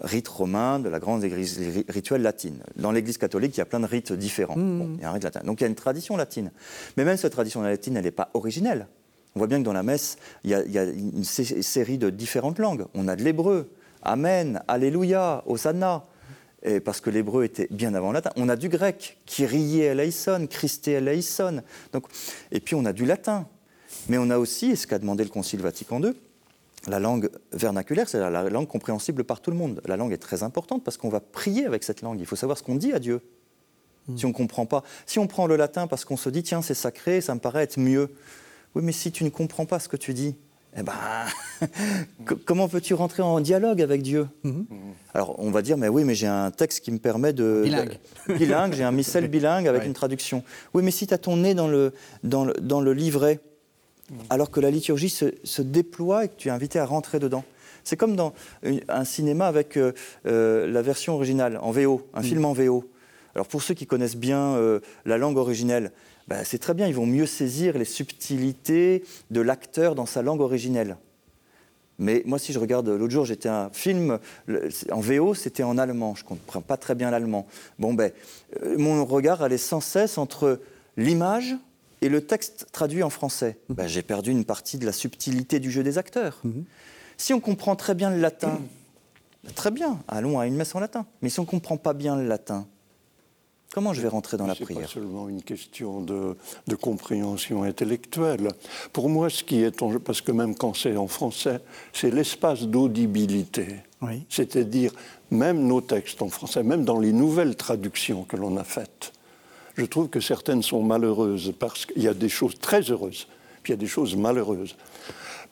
rite romain de la grande église rituelle latine. Dans l'église catholique, il y a plein de rites différents. Mmh. il y a un rite latin. Donc il y a une tradition latine. Mais même cette tradition latine, elle n'est pas originelle. On voit bien que dans la messe, il y a, une série de différentes langues. On a de l'hébreu, Amen, Alléluia, Hosanna. Et parce que l'hébreu était bien avant le latin. On a du grec, Kyrie eleison, Christe eleison. Donc, et puis on a du latin. Mais on a aussi, et ce qu'a demandé le Concile Vatican II, la langue vernaculaire, c'est la langue compréhensible par tout le monde. La langue est très importante parce qu'on va prier avec cette langue. Il faut savoir ce qu'on dit à Dieu. Hmm. Si on ne comprend pas. Si on prend le latin parce qu'on se dit, tiens, c'est sacré, ça me paraît être mieux. Oui, mais si tu ne comprends pas ce que tu dis, eh ben, comment peux-tu rentrer en dialogue avec Dieu? Hmm. Alors, on va dire, mais oui, mais j'ai un texte qui me permet de... Bilingue. bilingue, j'ai un missel bilingue avec une traduction. Oui, mais si tu as ton nez dans le, dans le, dans le livret, alors que la liturgie se, déploie et que tu es invité à rentrer dedans. C'est comme dans un cinéma avec euh, euh, la version originale, en VO, un mm. film en VO. Alors pour ceux qui connaissent bien euh, la langue originelle, bah, c'est très bien, ils vont mieux saisir les subtilités de l'acteur dans sa langue originelle. Mais moi, si je regarde, l'autre jour, j'étais un film en VO, c'était en allemand. Je ne comprends pas très bien l'allemand. Bon, ben, mon regard allait sans cesse entre l'image et le texte traduit en français, mhm. ben, j'ai perdu une partie de la subtilité du jeu des acteurs. Mhm. Si on comprend très bien le latin, ben, très bien, allons à une messe en latin. Mais si on ne comprend pas bien le latin, Comment je vais rentrer dans la prière C'est pas seulement une question de, compréhension intellectuelle. Pour moi, ce qui est en jeu, parce que même quand c'est en français, c'est l'espace d'audibilité. C'est-à-dire, même nos textes en français, même dans les nouvelles traductions que l'on a faites, je trouve que certaines sont malheureuses parce qu'il y a des choses très heureuses, puis il y a des choses malheureuses.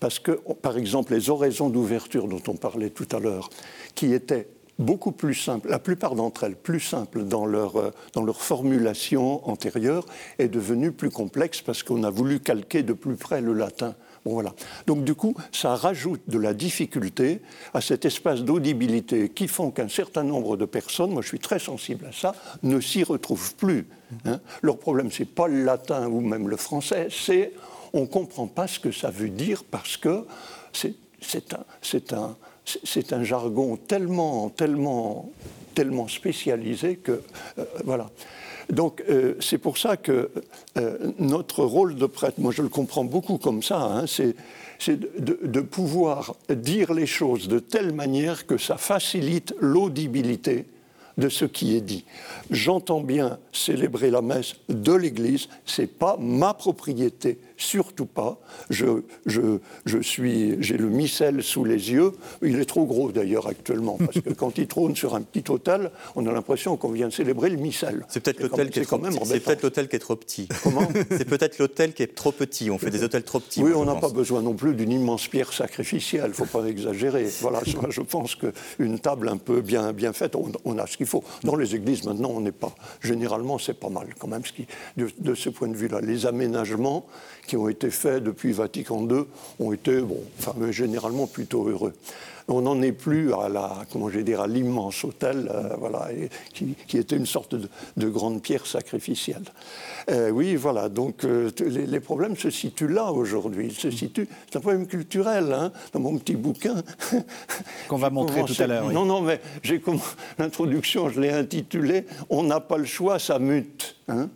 Parce que, par exemple, les oraisons d'ouverture dont on parlait tout à l'heure, qui étaient beaucoup plus simples, la plupart d'entre elles plus simples dans leur, euh, dans leur formulation antérieure, est devenue plus complexe parce qu'on a voulu calquer de plus près le latin. Voilà. Donc du coup, ça rajoute de la difficulté à cet espace d'audibilité qui font qu'un certain nombre de personnes, moi je suis très sensible à ça, ne s'y retrouvent plus. Hein. Leur problème, c'est pas le latin ou même le français, c'est on ne comprend pas ce que ça veut dire parce que c'est un, jargon tellement, tellement, tellement spécialisé que euh, voilà. Donc euh, c'est pour ça que euh, notre rôle de prêtre, moi je le comprends beaucoup comme ça, hein, c'est de, de, pouvoir dire les choses de telle manière que ça facilite l'audibilité de ce qui est dit. J'entends bien célébrer la messe de l'Église, c'est pas ma propriété, surtout pas. Je, je, je suis, j'ai le missel sous les yeux. Il est trop gros d'ailleurs actuellement, parce que quand il trône sur un petit hôtel, on a l'impression qu'on vient de célébrer le missel. C'est peut-être l'hôtel qui est, trop petit. C'est peut-être l'hôtel qui est trop petit. Comment? C'est peut-être l'hôtel qui est trop petit. On fait des hôtels trop petits. Oui, on n'a pas besoin non plus d'une immense pierre sacrificielle. Il ne faut pas exagérer. Voilà, je pense qu'une table un peu bien, bien faite, on, a ce qu'il faut. Dans les églises, maintenant, on n'est pas. Généralement, c'est pas mal quand même. Ce qui, de, de ce point de vue-là, les aménagements qui ont été faits depuis Vatican II ont été, bon, enfin, généralement plutôt heureux. On n'en est plus à la, comment je dire, à l'immense hôtel, euh, voilà, qui, était une sorte de, grande pierre sacrificielle. Euh, oui, voilà. Donc euh, les, problèmes se situent là aujourd'hui. Ils se situent. C'est un problème culturel. Hein, dans mon petit bouquin qu'on va montrer tout à l'heure. Non, non, mais j'ai l'introduction, je l'ai intitulé "On n'a pas le choix, ça mute". Hein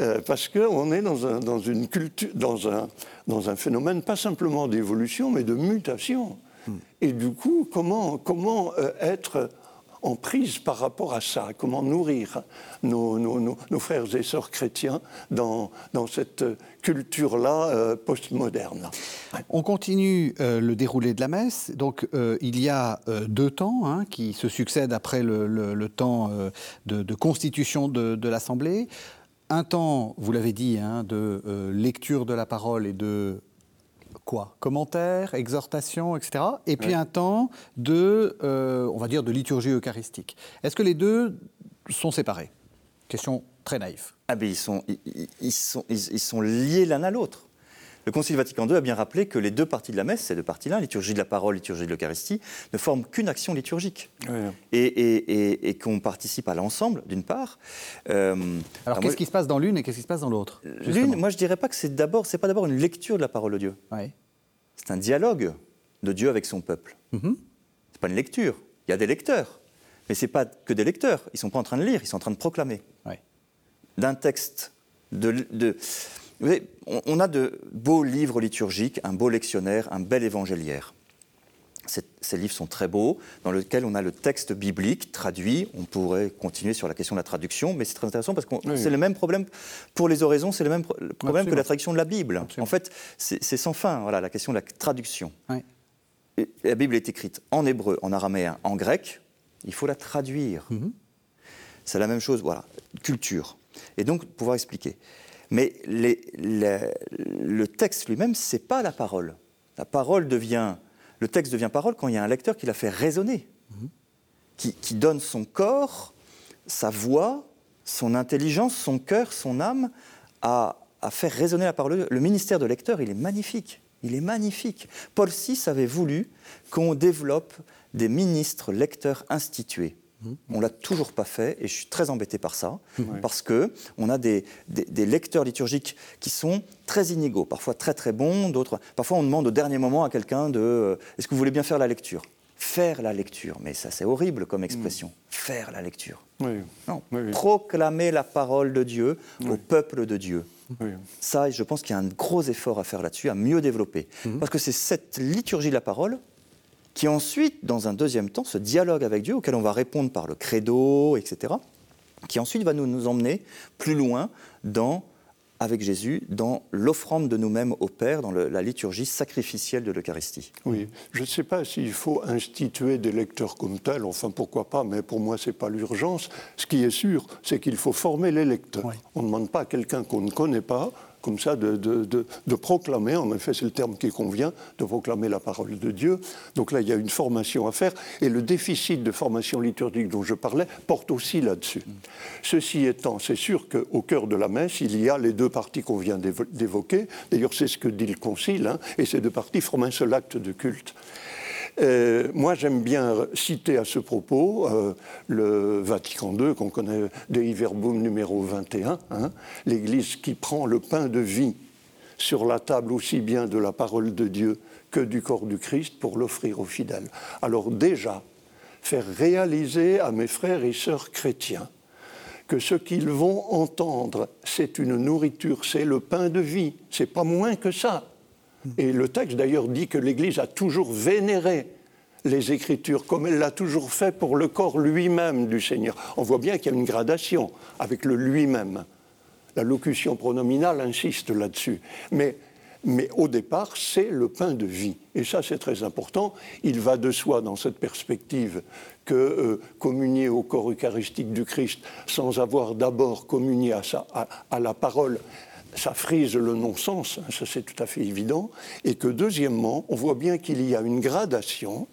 euh, parce qu'on est dans un, dans, une culture, dans, un, dans un phénomène pas simplement d'évolution, mais de mutation. Hmm. Et du coup, comment, comment euh, être en prise par rapport à ça? Comment nourrir nos, nos, nos, frères et sœurs chrétiens dans, dans cette culture-là euh, postmoderne? On continue le déroulé de la messe. Donc, il y a deux temps hein, qui se succèdent après le, le, temps de, de, constitution de, de l'Assemblée un temps, vous l'avez dit, hein, de euh, lecture de la parole et de quoi? Commentaires, exhortations, etc. Et puis un temps de, euh, on va dire, de liturgie eucharistique. Est-ce que les deux sont séparés? Question très naïve. Ah ben ils sont, ils sont, ils sont liés l'un à l'autre. Le Concile Vatican II a bien rappelé que les deux parties de la messe, ces deux parties-là, liturgie de la parole, liturgie de l'Eucharistie, ne forment qu'une action liturgique. Et, qu'on participe à l'ensemble, d'une part. Euh, alors, qu'est-ce qui se passe dans l'une et qu'est-ce qui se passe dans l'autre L'une, moi je dirais pas que c'est d'abord, c'est pas d'abord une lecture de la parole de Dieu. C'est un dialogue de Dieu avec son peuple. Ce mm-hmm. n'est C'est pas une lecture. Il y a des lecteurs, mais c'est pas que des lecteurs. Ils sont pas en train de lire, ils sont en train de proclamer. D'un texte de, de on a de beaux livres liturgiques, un beau lectionnaire, un bel évangéliaire. Ces, livres sont très beaux, dans lesquels on a le texte biblique traduit. On pourrait continuer sur la question de la traduction, mais c'est très intéressant parce que c'est le même problème pour les oraisons, c'est le même problème que la traduction de la Bible. En fait, c'est sans fin, voilà, la question de la traduction. la Bible est écrite en hébreu, en araméen, en grec, il faut la traduire. Mhm. C'est la même chose, voilà, culture. Et donc, pouvoir expliquer. Mais le texte lui-même, ce n'est pas la parole. La parole devient, le texte devient parole quand il y a un lecteur qui la fait résonner, qui, donne son corps, sa voix, son intelligence, son cœur, son âme à, à faire résonner la parole. Le ministère de lecteur, il est magnifique. Il est magnifique. Paul VI avait voulu qu'on développe des ministres lecteurs institués. On l'a toujours pas fait et je suis très embêté par ça parce que on a des, lecteurs liturgiques qui sont très inégaux, parfois très très bons, d'autres. Parfois on demande au dernier moment à quelqu'un de euh, est-ce que vous voulez bien faire la lecture? Faire la lecture, mais ça c'est horrible comme expression. Mm. Faire la lecture. Non, proclamer la parole de Dieu au peuple de Dieu. Ça, je pense qu'il y a un gros effort à faire là-dessus, à mieux développer. Mm-hmm. Parce que c'est cette liturgie de la parole qui ensuite, dans un deuxième temps, ce dialogue avec Dieu, auquel on va répondre par le credo, etc., qui ensuite va nous, nous emmener plus loin dans, avec Jésus dans l'offrande de nous-mêmes au Père, dans la liturgie sacrificielle de l'Eucharistie. Oui, je ne sais pas s'il faut instituer des lecteurs comme tels, enfin pourquoi pas, mais pour moi ce n'est pas l'urgence. Ce qui est sûr, c'est qu'il faut former les lecteurs. On ne demande pas à quelqu'un qu'on ne connaît pas comme ça, de, proclamer, en effet c'est le terme qui convient, de proclamer la parole de Dieu. Donc là, il y a une formation à faire, et le déficit de formation liturgique dont je parlais porte aussi là-dessus. Ceci étant, c'est sûr qu'au cœur de la messe, il y a les deux parties qu'on vient d'évoquer, d'ailleurs c'est ce que dit le Concile, hein, et ces deux parties forment un seul acte de culte. Euh, moi, j'aime bien citer à ce propos euh, le Vatican II, qu'on connaît, Dei Verbum numéro 21, hein, l'Église qui prend le pain de vie sur la table aussi bien de la parole de Dieu que du corps du Christ pour l'offrir aux fidèles. Alors déjà, faire réaliser à mes frères et sœurs chrétiens que ce qu'ils vont entendre, c'est une nourriture, c'est le pain de vie, c'est pas moins que ça. Et le texte d'ailleurs dit que l'Église a toujours vénéré les Écritures, comme elle l'a toujours fait pour le corps lui-même du Seigneur. On voit bien qu'il y a une gradation avec le lui-même. La locution pronominale insiste là-dessus. Mais, au départ, c'est le pain de vie. Et ça, c'est très important. Il va de soi, dans cette perspective, que euh, communier au corps eucharistique du Christ sans avoir d'abord communié à la parole ça frise le non-sens, hein, ça c'est tout à fait évident, et que deuxièmement, on voit bien qu'il y a une gradation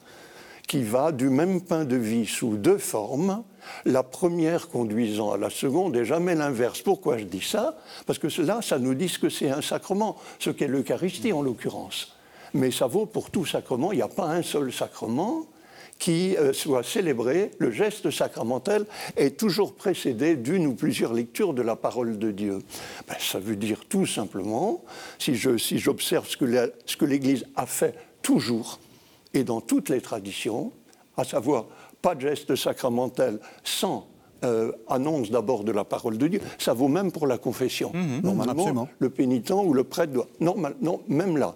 qui va du même pain de vie sous deux formes, la première conduisant à la seconde et jamais l'inverse. Pourquoi je dis ça? Parce que cela, ça nous dit que c'est un sacrement, ce qu'est l'Eucharistie en l'occurrence. Mais ça vaut pour tout sacrement, il n'y a pas un seul sacrement qui euh, soit célébré, le geste sacramentel est toujours précédé d'une ou plusieurs lectures de la parole de Dieu. Ben, ça veut dire tout simplement, si j'observe si ce que l'Église a fait toujours et dans toutes les traditions, à savoir pas de geste sacramentel sans euh, annonce d'abord de la parole de Dieu. Ça vaut même pour la confession. Mmh, mmh. Normalement, le pénitent ou le prêtre doit. Normal, non, même là.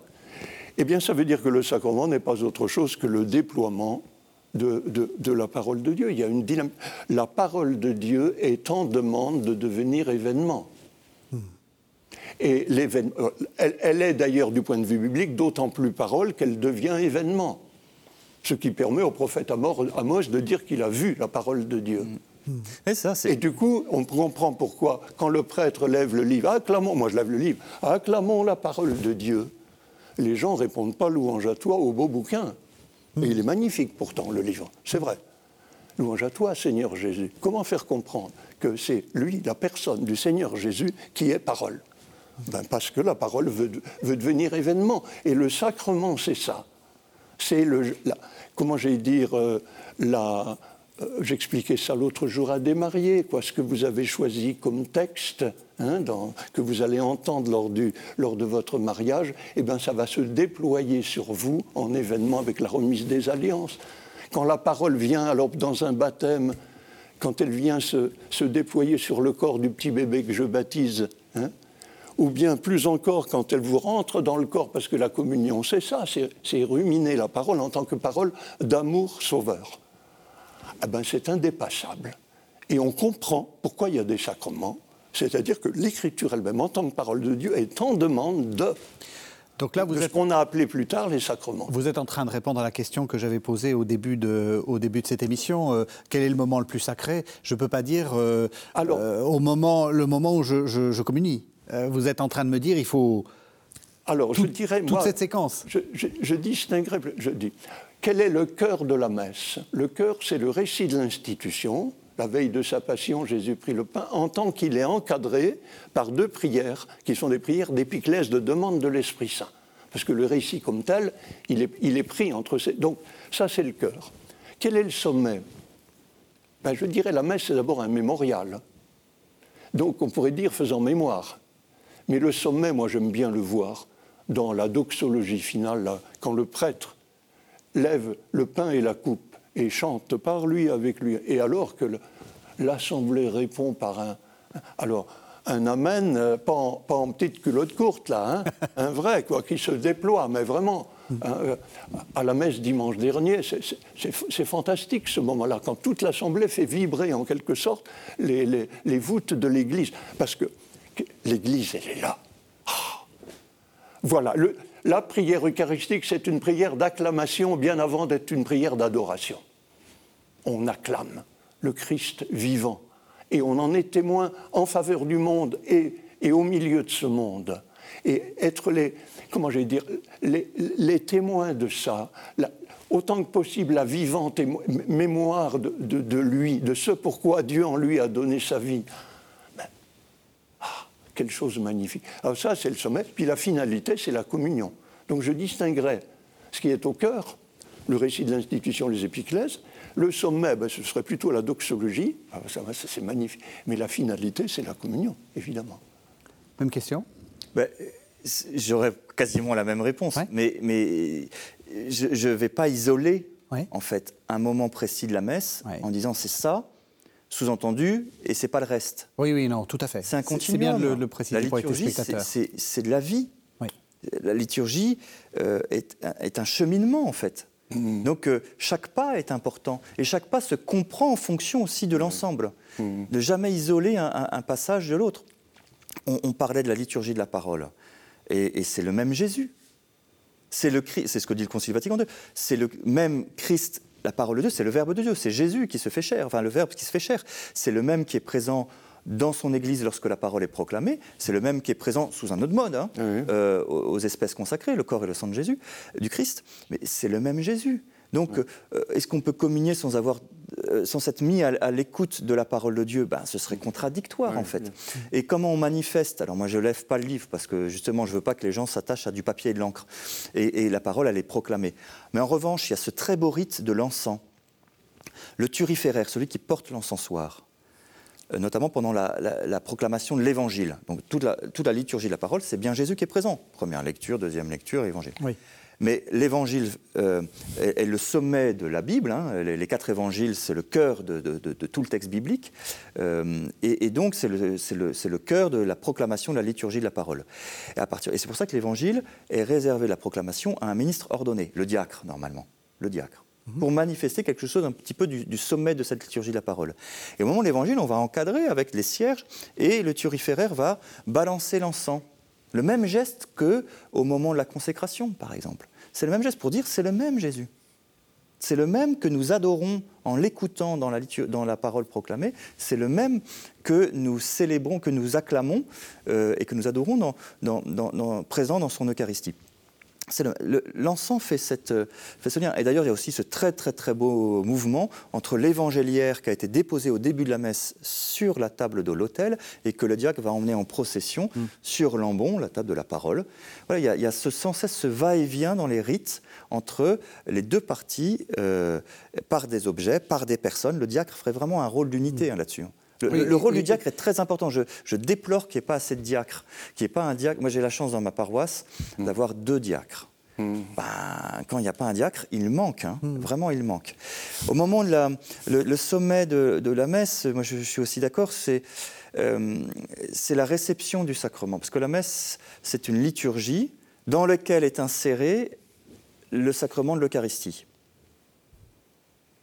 Eh bien, ça veut dire que le sacrement n'est pas autre chose que le déploiement de, la parole de Dieu. Il y a une La parole de Dieu est en demande de devenir événement. Et euh, elle, elle, est d'ailleurs, du point de vue biblique, d'autant plus parole qu'elle devient événement. Ce qui permet au prophète Amos de dire qu'il a vu la parole de Dieu. Et, ça, Et, du coup, on comprend pourquoi, quand le prêtre lève le livre, acclamons, moi je lève le livre, acclamons la parole de Dieu, les gens ne répondent pas louange à toi au beau bouquin. Il est magnifique pourtant, le livre, c'est vrai. Louange à toi, Seigneur Jésus. Comment faire comprendre que c'est lui, la personne du Seigneur Jésus, qui est parole? Ben Parce que la parole veut, devenir événement. Et le sacrement, c'est ça. C'est le. comment j'ai dire euh, la, J'expliquais ça l'autre jour à des mariés, quoi, ce que vous avez choisi comme texte, hein, que vous allez entendre lors, du, lors de votre mariage, eh ben, ça va se déployer sur vous en événement avec la remise des alliances. Quand la parole vient, alors dans un baptême, quand elle vient se, se déployer sur le corps du petit bébé que je baptise, hein, ou bien plus encore quand elle vous rentre dans le corps, parce que la communion, c'est ça, c'est ruminer la parole en tant que parole d'amour sauveur eh ben, c'est indépassable. Et on comprend pourquoi il y a des sacrements, c'est-à-dire que l'écriture elle-même, en tant que parole de Dieu, est en demande de Donc là, vous êtes... ce qu'on a appelé plus tard les sacrements. Vous êtes en train de répondre à la question que j'avais posée au début de, au début de cette émission. Euh, quel est le moment le plus sacré? Je ne peux pas dire euh, Alors, au moment, le moment où je, je, communie. vous êtes en train de me dire il faut... Alors, je dirais, toute cette séquence. Je, je, je distinguerais, je dis, quel est le cœur de la messe? Le cœur, c'est le récit de l'institution, la veille de sa passion, Jésus prit le pain, en tant qu'il est encadré par deux prières, qui sont des prières d'épiclèse, de demande de l'Esprit Saint. Parce que le récit comme tel, il est, pris entre ces... Donc ça, c'est le cœur. Quel est le sommet? Ben, Je dirais la messe, c'est d'abord un mémorial. Donc on pourrait dire faisant mémoire. Mais le sommet, moi j'aime bien le voir dans la doxologie finale, quand le prêtre lève le pain et la coupe et chante par lui, avec lui. Et alors que l'Assemblée répond par un... Alors, un amen, euh, pas en, petite culotte courte, là, hein, un vrai, quoi, qui se déploie, mais vraiment. Hein, euh, à la messe dimanche dernier, c'est fantastique ce moment-là, quand toute l'Assemblée fait vibrer en quelque sorte les, les, voûtes de l'Église. Parce que l'Église, elle est là. Ah. Voilà, le, la prière eucharistique, c'est une prière d'acclamation bien avant d'être une prière d'adoration. On acclame le Christ vivant et on en est témoin en faveur du monde et, au milieu de ce monde. Et être les, comment dire, les, témoins de ça, autant que possible la vivante mémoire de, lui, de ce pourquoi Dieu en lui a donné sa vie. Quelle chose magnifique. Alors ça, c'est le sommet. Puis la finalité, c'est la communion. Donc je distinguerai ce qui est au cœur, le récit de l'institution, les épiclèses. Le sommet, ben, ce serait plutôt la doxologie. Ah, ça, c'est magnifique. Mais la finalité, c'est la communion, évidemment. Même question? Ben, J'aurais quasiment la même réponse. Mais, mais je ne vais pas isoler, en fait, un moment précis de la messe en disant c'est ça, sous-entendu, et c'est pas le reste. Oui, oui, non, tout à fait. C'est un continuum. C'est bien de le, préciser la liturgie, C'est de la vie. La liturgie euh, est, un cheminement, en fait. Mmh. Donc euh, chaque pas est important. Et chaque pas se comprend en fonction aussi de l'ensemble. Mmh. De jamais isoler un, passage de l'autre. On, parlait de la liturgie de la parole. Et, c'est le même Jésus. C'est ce que dit le Concile Vatican II. C'est le même Christ la parole de Dieu, c'est le Verbe de Dieu, c'est Jésus qui se fait chair, enfin le Verbe qui se fait chair. C'est le même qui est présent dans son Église lorsque la parole est proclamée. C'est le même qui est présent sous un autre mode hein, euh, aux espèces consacrées, le corps et le sang de Jésus, du Christ. Mais c'est le même Jésus. Donc, euh, est-ce qu'on peut communier sans avoir, euh, sans s'être mis à, l'écoute de la parole de Dieu ben, Ce serait contradictoire, en fait. Et comment on manifeste? Alors, moi, je lève pas le livre parce que justement, je veux pas que les gens s'attachent à du papier et de l'encre. Et, et, la parole, elle est proclamée. Mais en revanche, il y a ce très beau rite de l'encens. Le turiféraire, celui qui porte l'encensoir, euh, notamment pendant la, proclamation de l'Évangile. Donc toute la, toute la, liturgie de la parole, c'est bien Jésus qui est présent. Première lecture, deuxième lecture, Évangile. Mais l'Évangile euh, est, le sommet de la Bible. Hein. Les, quatre évangiles, c'est le cœur de, tout le texte biblique. Euh, et, donc, c'est le, le, le, cœur de la proclamation de la liturgie de la parole. Et, à partir, et c'est pour ça que l'Évangile est réservé la proclamation à un ministre ordonné, le diacre, normalement. Le diacre. Mhm. pour manifester quelque chose un petit peu du, sommet de cette liturgie de la parole. Et au moment de l'évangile, on va encadrer avec les cierges et le turiféraire va balancer l'encens. Le même geste que au moment de la consécration, par exemple. C'est le même geste pour dire c'est le même Jésus. C'est le même que nous adorons en l'écoutant dans la, parole proclamée. C'est le même que nous célébrons, que nous acclamons euh, et que nous adorons présent dans son Eucharistie l'encens fait, cette, fait ce lien. Et d'ailleurs, il y a aussi ce très très très beau mouvement entre l'évangéliaire qui a été déposé au début de la messe sur la table de l'autel et que le diacre va emmener en procession mm. sur l'ambon, la table de la parole. Voilà, il, y a, ce, sans cesse ce va-et-vient dans les rites entre les deux parties euh, par des objets, par des personnes. Le diacre ferait vraiment un rôle d'unité mm. hein, là-dessus. Le, rôle du diacre est très important. Je, déplore qu'il n'y ait pas assez de diacres, qu'il n'y ait pas un diacre. Moi, j'ai la chance dans ma paroisse hmm. d'avoir deux diacres. Hmm. Ben, quand il n'y a pas un diacre, il manque, hein. hmm. vraiment il manque. Au moment de la, le, sommet de, la messe, moi je, suis aussi d'accord, euh, c'est la réception du sacrement. Parce que la messe, c'est une liturgie dans laquelle est inséré le sacrement de l'Eucharistie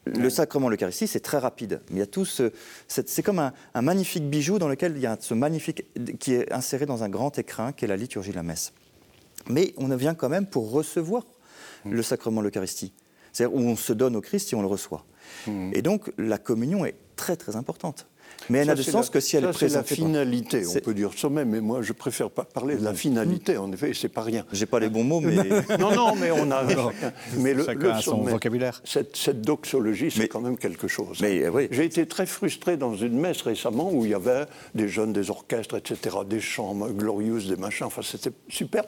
le sacrement de l'Eucharistie, c'est très rapide. il y a tout ce, c'est comme un, magnifique bijou dans lequel il y a ce magnifique qui est inséré dans un grand écrin qui est la liturgie de la messe. mais on vient quand même pour recevoir mm. le sacrement de l'Eucharistie. C'est-à-dire où on se donne au Christ et on le reçoit. Mm. Et donc la communion est très très importante. Mais elle n'a de sens que si elle ça, est présentée. C'est la finalité, on peut dire sommet, mais moi je préfère pas parler de la finalité, en effet, c'est pas rien. J'ai pas les bons mots, mais. non, non, mais on a. mais le, son vocabulaire. Cette, doxologie, c'est quand même quelque chose. Mais, oui. J'ai été très frustré dans une messe récemment où il y avait des jeunes, des orchestres, etc., des chants glorieux, des machins, enfin c'était super.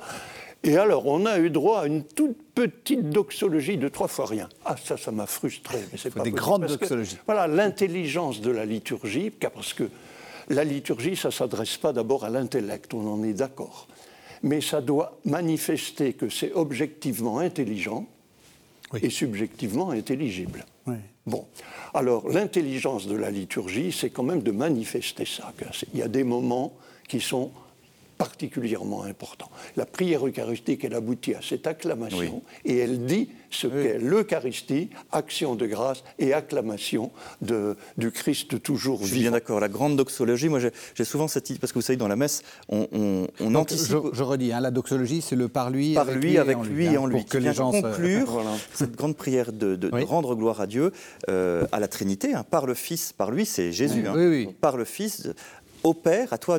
Et alors, on a eu droit à une toute petite doxologie de trois fois rien. Ah, ça, ça m'a frustré. Mais c'est pas des grandes doxologies. voilà, l'intelligence de la liturgie, parce que la liturgie, ça ne s'adresse pas d'abord à l'intellect, on en est d'accord. Mais ça doit manifester que c'est objectivement intelligent et subjectivement intelligible. Bon, alors l'intelligence de la liturgie, c'est quand même de manifester ça. Il y a des moments qui sont particulièrement important. La prière eucharistique, elle aboutit à cette acclamation et elle dit ce qu'est l'Eucharistie, action de grâce et acclamation de, du Christ toujours vivant. Je suis bien d'accord. La grande doxologie, moi j'ai souvent cette idée, parce que vous savez, dans la messe, on, anticipe. Je, redis, hein, la doxologie, c'est le par lui, par lui, avec lui et en lui. Pour que les gens conclure cette grande prière de, rendre gloire à Dieu, euh, à la Trinité, hein, par le Fils, par lui, c'est Jésus, hein, par le Fils, au Père, à toi,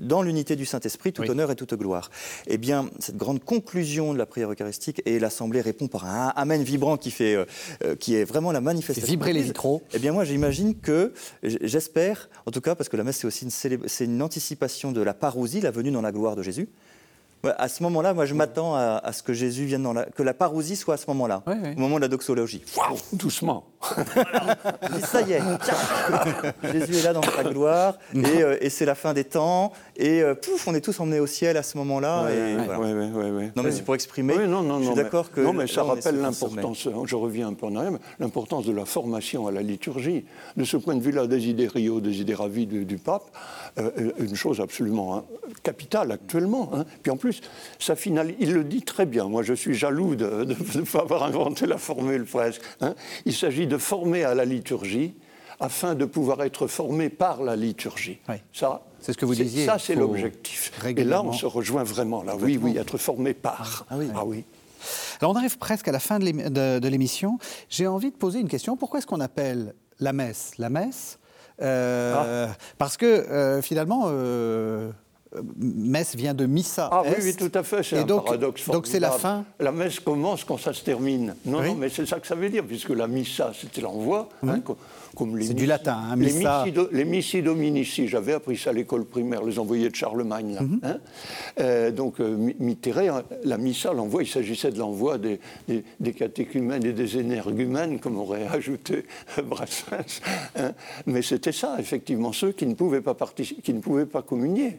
dans l'unité du Saint-Esprit, tout honneur et toute gloire. Eh bien, cette grande conclusion de la prière eucharistique, et l'Assemblée répond par un Amen vibrant qui, fait, euh, euh, qui est vraiment la manifestation. Vibrer les vitraux. Eh bien, moi, j'imagine que, j'espère, en tout cas, parce que la messe, c'est aussi une, c'est une anticipation de la parousie, la venue dans la gloire de Jésus à ce moment-là, moi, je m'attends à, ce que Jésus vienne dans la, que la parousie soit à ce moment-là, au moment de la doxologie. doucement. ça y est, Jésus est là dans sa gloire, euh, et, c'est la fin des temps, et euh, pouf, on est tous emmenés au ciel à ce moment-là. non, mais c'est pour exprimer. non, non, je suis d'accord que. Non, mais ça rappelle l'importance. Je reviens un peu en arrière, l'importance de la formation à la liturgie. De ce point de vue-là, Desiderio, Desideravie du, du pape, euh, une chose absolument hein, capitale actuellement. Hein. Puis en plus ça il le dit très bien. Moi, je suis jaloux de ne pas avoir inventé la formule presque. Hein. Il s'agit de former à la liturgie afin de pouvoir être formé par la liturgie. Ça, c'est ce que vous disiez. Ça, c'est l'objectif. Et là, on se rejoint vraiment. Là, oui, oui, être formé par. Ah, ah oui. Alors, on arrive presque à la fin de l'émission. J'ai envie de poser une question. Pourquoi est-ce qu'on appelle la messe la messe? Euh, ah. Parce que euh, finalement, euh, messe vient de missa. Ah oui, oui, tout à fait, c'est un donc, paradoxe Donc c'est la fin La messe commence quand ça se termine. Non, non, mais c'est ça que ça veut dire, puisque la missa, c'était l'envoi. Hein, c'est du latin, hein, missa. Les missi, dominici, j'avais appris ça à l'école primaire, les envoyés de Charlemagne. Mhm. Hein. Euh, donc, euh, la missa, l'envoi, il s'agissait de l'envoi des, des, catéchumènes et des énergumènes, comme aurait ajouté Brassens. Hein. Mais c'était ça, effectivement, ceux qui ne pouvaient pas, qui ne pouvaient pas communier.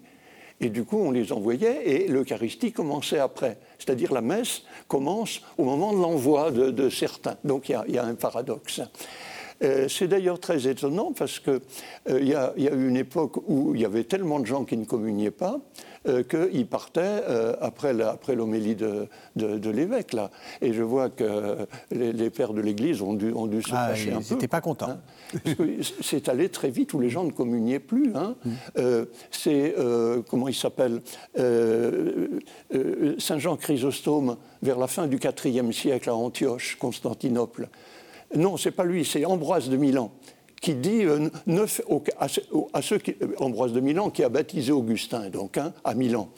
Et du coup, on les envoyait et l'Eucharistie commençait après. C'est-à-dire la messe commence au moment de l'envoi de, certains. Donc il y, a un paradoxe. Euh, c'est d'ailleurs très étonnant parce qu'il euh, y, a eu une époque où il y avait tellement de gens qui ne communiaient pas euh, qu'il partait euh, après l'homélie de, de, l'évêque. Là. Et je vois que les, pères de l'Église ont dû, ont dû se ah, fâcher un peu. Ils n'étaient pas contents. Hein. c'est allé très vite où les gens ne communiaient plus. Hein. Mm. Euh, c'est, comment il s'appelle Saint Jean Chrysostome, vers la fin du IVe siècle à Antioche, Constantinople. Non, c'est pas lui, c'est Ambroise de Milan qui dit euh, à, ceux qui, euh, Ambroise de Milan qui a baptisé Augustin donc hein, à Milan.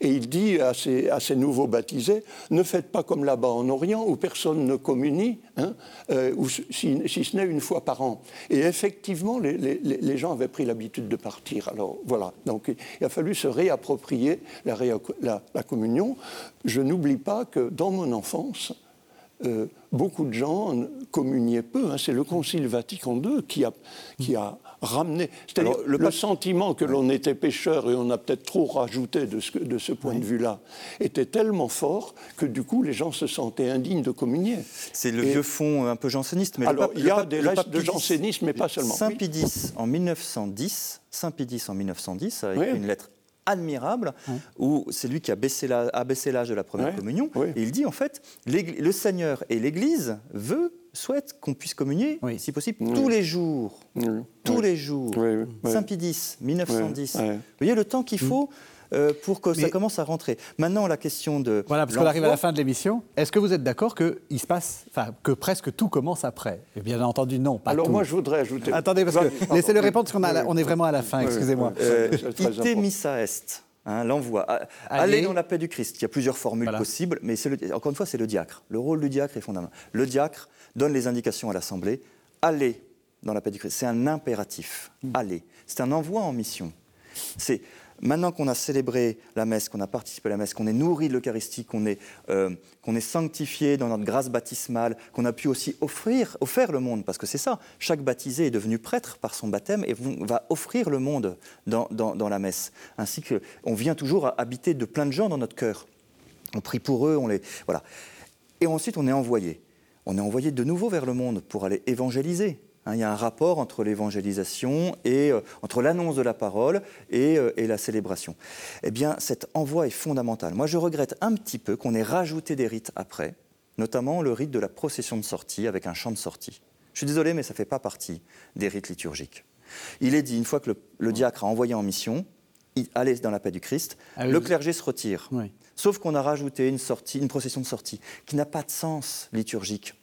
Et il dit à ces, à ces, nouveaux baptisés ne faites pas comme là-bas en Orient où personne ne communie hein, euh, si, ce n'est une fois par an. Et effectivement les, gens avaient pris l'habitude de partir. Alors voilà. Donc il a fallu se réapproprier la communion. Je n'oublie pas que dans mon enfance euh, beaucoup de gens communiaient peu. Hein. C'est le Concile Vatican II qui a, qui a ramené. C'est-à-dire le, sentiment que l'on était pécheur et on a peut-être trop rajouté de ce, de ce point de vue-là était tellement fort que du coup les gens se sentaient indignes de communier. C'est le vieux fond un peu janséniste. Mais alors il y a des restes de jansénisme, mais pas seulement. Saint Pidis en 1910, Saint Pidis en 1910 avec une lettre admirable, où c'est lui qui a baissé l'âge de la première communion. Et il dit en fait, le Seigneur et l'Église veut, souhaitent qu'on puisse communier, si possible, tous les jours. Tous les jours. Saint X, 1910. Vous voyez le temps qu'il faut euh, pour que ça commence à rentrer. Maintenant, la question de. Voilà, parce qu'on arrive à la fin de l'émission. Est-ce que vous êtes d'accord que il se passe, enfin, que presque tout commence après? Et bien entendu, non, pas Alors moi, je voudrais ajouter. Attendez, parce que laissez-le répondre, parce qu'on on est vraiment à la fin. Excusez-moi. Euh, ite missa est. Hein, l'envoi. Aller dans la paix du Christ. Il y a plusieurs formules possibles, mais encore une fois, c'est le diacre. Le rôle du diacre est fondamental. Le diacre donne les indications à l'Assemblée. Aller dans la paix du Christ. C'est un impératif. Hmm. Aller. C'est un envoi en mission. C'est Maintenant qu'on a célébré la messe, qu'on a participé à la messe, qu'on est nourri de l'Eucharistie, qu'on est, euh, qu'on est sanctifié dans notre grâce baptismale, qu'on a pu aussi offrir, offrir le monde, parce que c'est ça, chaque baptisé est devenu prêtre par son baptême et va offrir le monde dans, dans, la messe. Ainsi qu'on vient toujours habiter de plein de gens dans notre cœur. On prie pour eux, on les... Voilà. Et ensuite, on est envoyé. On est envoyé de nouveau vers le monde pour aller évangéliser, il y a un rapport entre l'évangélisation et euh, entre l'annonce de la parole euh, et, la célébration. Eh bien, cet envoi est fondamental. Moi, je regrette un petit peu qu'on ait rajouté des rites après, notamment le rite de la procession de sortie avec un chant de sortie. Je suis désolé, mais ça ne fait pas partie des rites liturgiques. Il est dit, une fois que le, diacre a envoyé en mission, allez dans la paix du Christ, ah le clergé se retire. Sauf qu'on a rajouté une, sortie, une procession de sortie qui n'a pas de sens liturgique.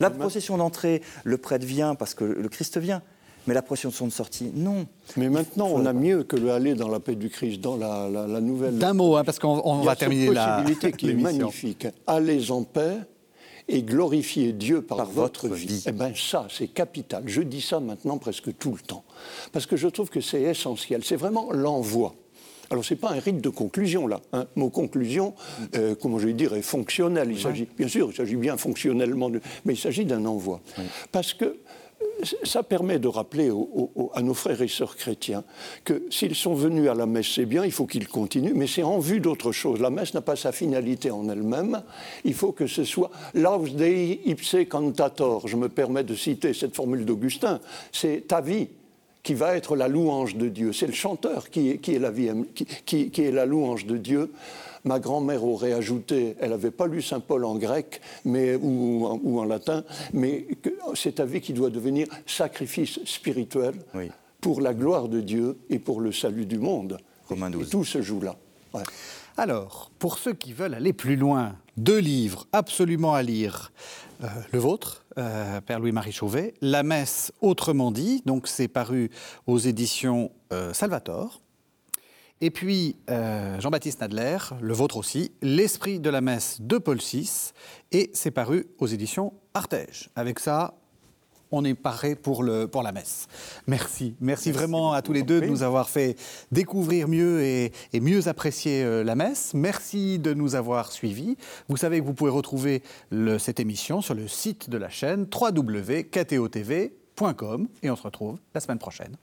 La procession d'entrée, le prêtre vient parce que le Christ vient. Mais la procession de sortie, non. Mais maintenant, on a mieux que le aller dans la paix du Christ, dans la, nouvelle. D'un mot, hein, parce qu'on va terminer la possibilité qui est magnifique. Allez en paix et glorifiez Dieu par, votre, vie. vie. Eh bien, ça, c'est capital. Je dis ça maintenant presque tout le temps. Parce que je trouve que c'est essentiel. C'est vraiment l'envoi. Alors, ce n'est pas un rite de conclusion, là. Hein. Mot conclusion, euh, comment je vais dire, est fonctionnel. Il s'agit, bien sûr, il s'agit bien fonctionnellement, de, mais il s'agit d'un envoi. Parce que euh, ça permet de rappeler à nos frères et sœurs chrétiens que s'ils sont venus à la messe, c'est bien, il faut qu'ils continuent, mais c'est en vue d'autre chose. La messe n'a pas sa finalité en elle-même. Il faut que ce soit laus dei ipse cantator. Je me permets de citer cette formule d'Augustin. C'est ta vie qui va être la louange de Dieu. C'est le chanteur qui est, qui est, la, vie, qui, qui, est la louange de Dieu. Ma grand-mère aurait ajouté, elle n'avait pas lu Saint Paul en grec mais, ou, ou en latin, mais c'est ta vie qui doit devenir sacrifice spirituel pour la gloire de Dieu et pour le salut du monde. Romain Et tout se joue là. Alors, pour ceux qui veulent aller plus loin, deux livres absolument à lire. Euh, le vôtre, euh, Père Louis-Marie Chauvet, La messe autrement dit, donc c'est paru aux éditions euh, Salvator. Et puis Jean-Baptiste Nadler, le vôtre aussi, L'esprit de la messe de Paul VI, et c'est paru aux éditions Artege. Avec ça, on est paré pour, le, pour la messe. Merci. Merci, vraiment à tous les deux de nous avoir fait découvrir mieux et, mieux apprécier euh, la messe. Merci de nous avoir suivis. Vous savez que vous pouvez retrouver cette émission sur le site de la chaîne www.ktotv.com et on se retrouve la semaine prochaine.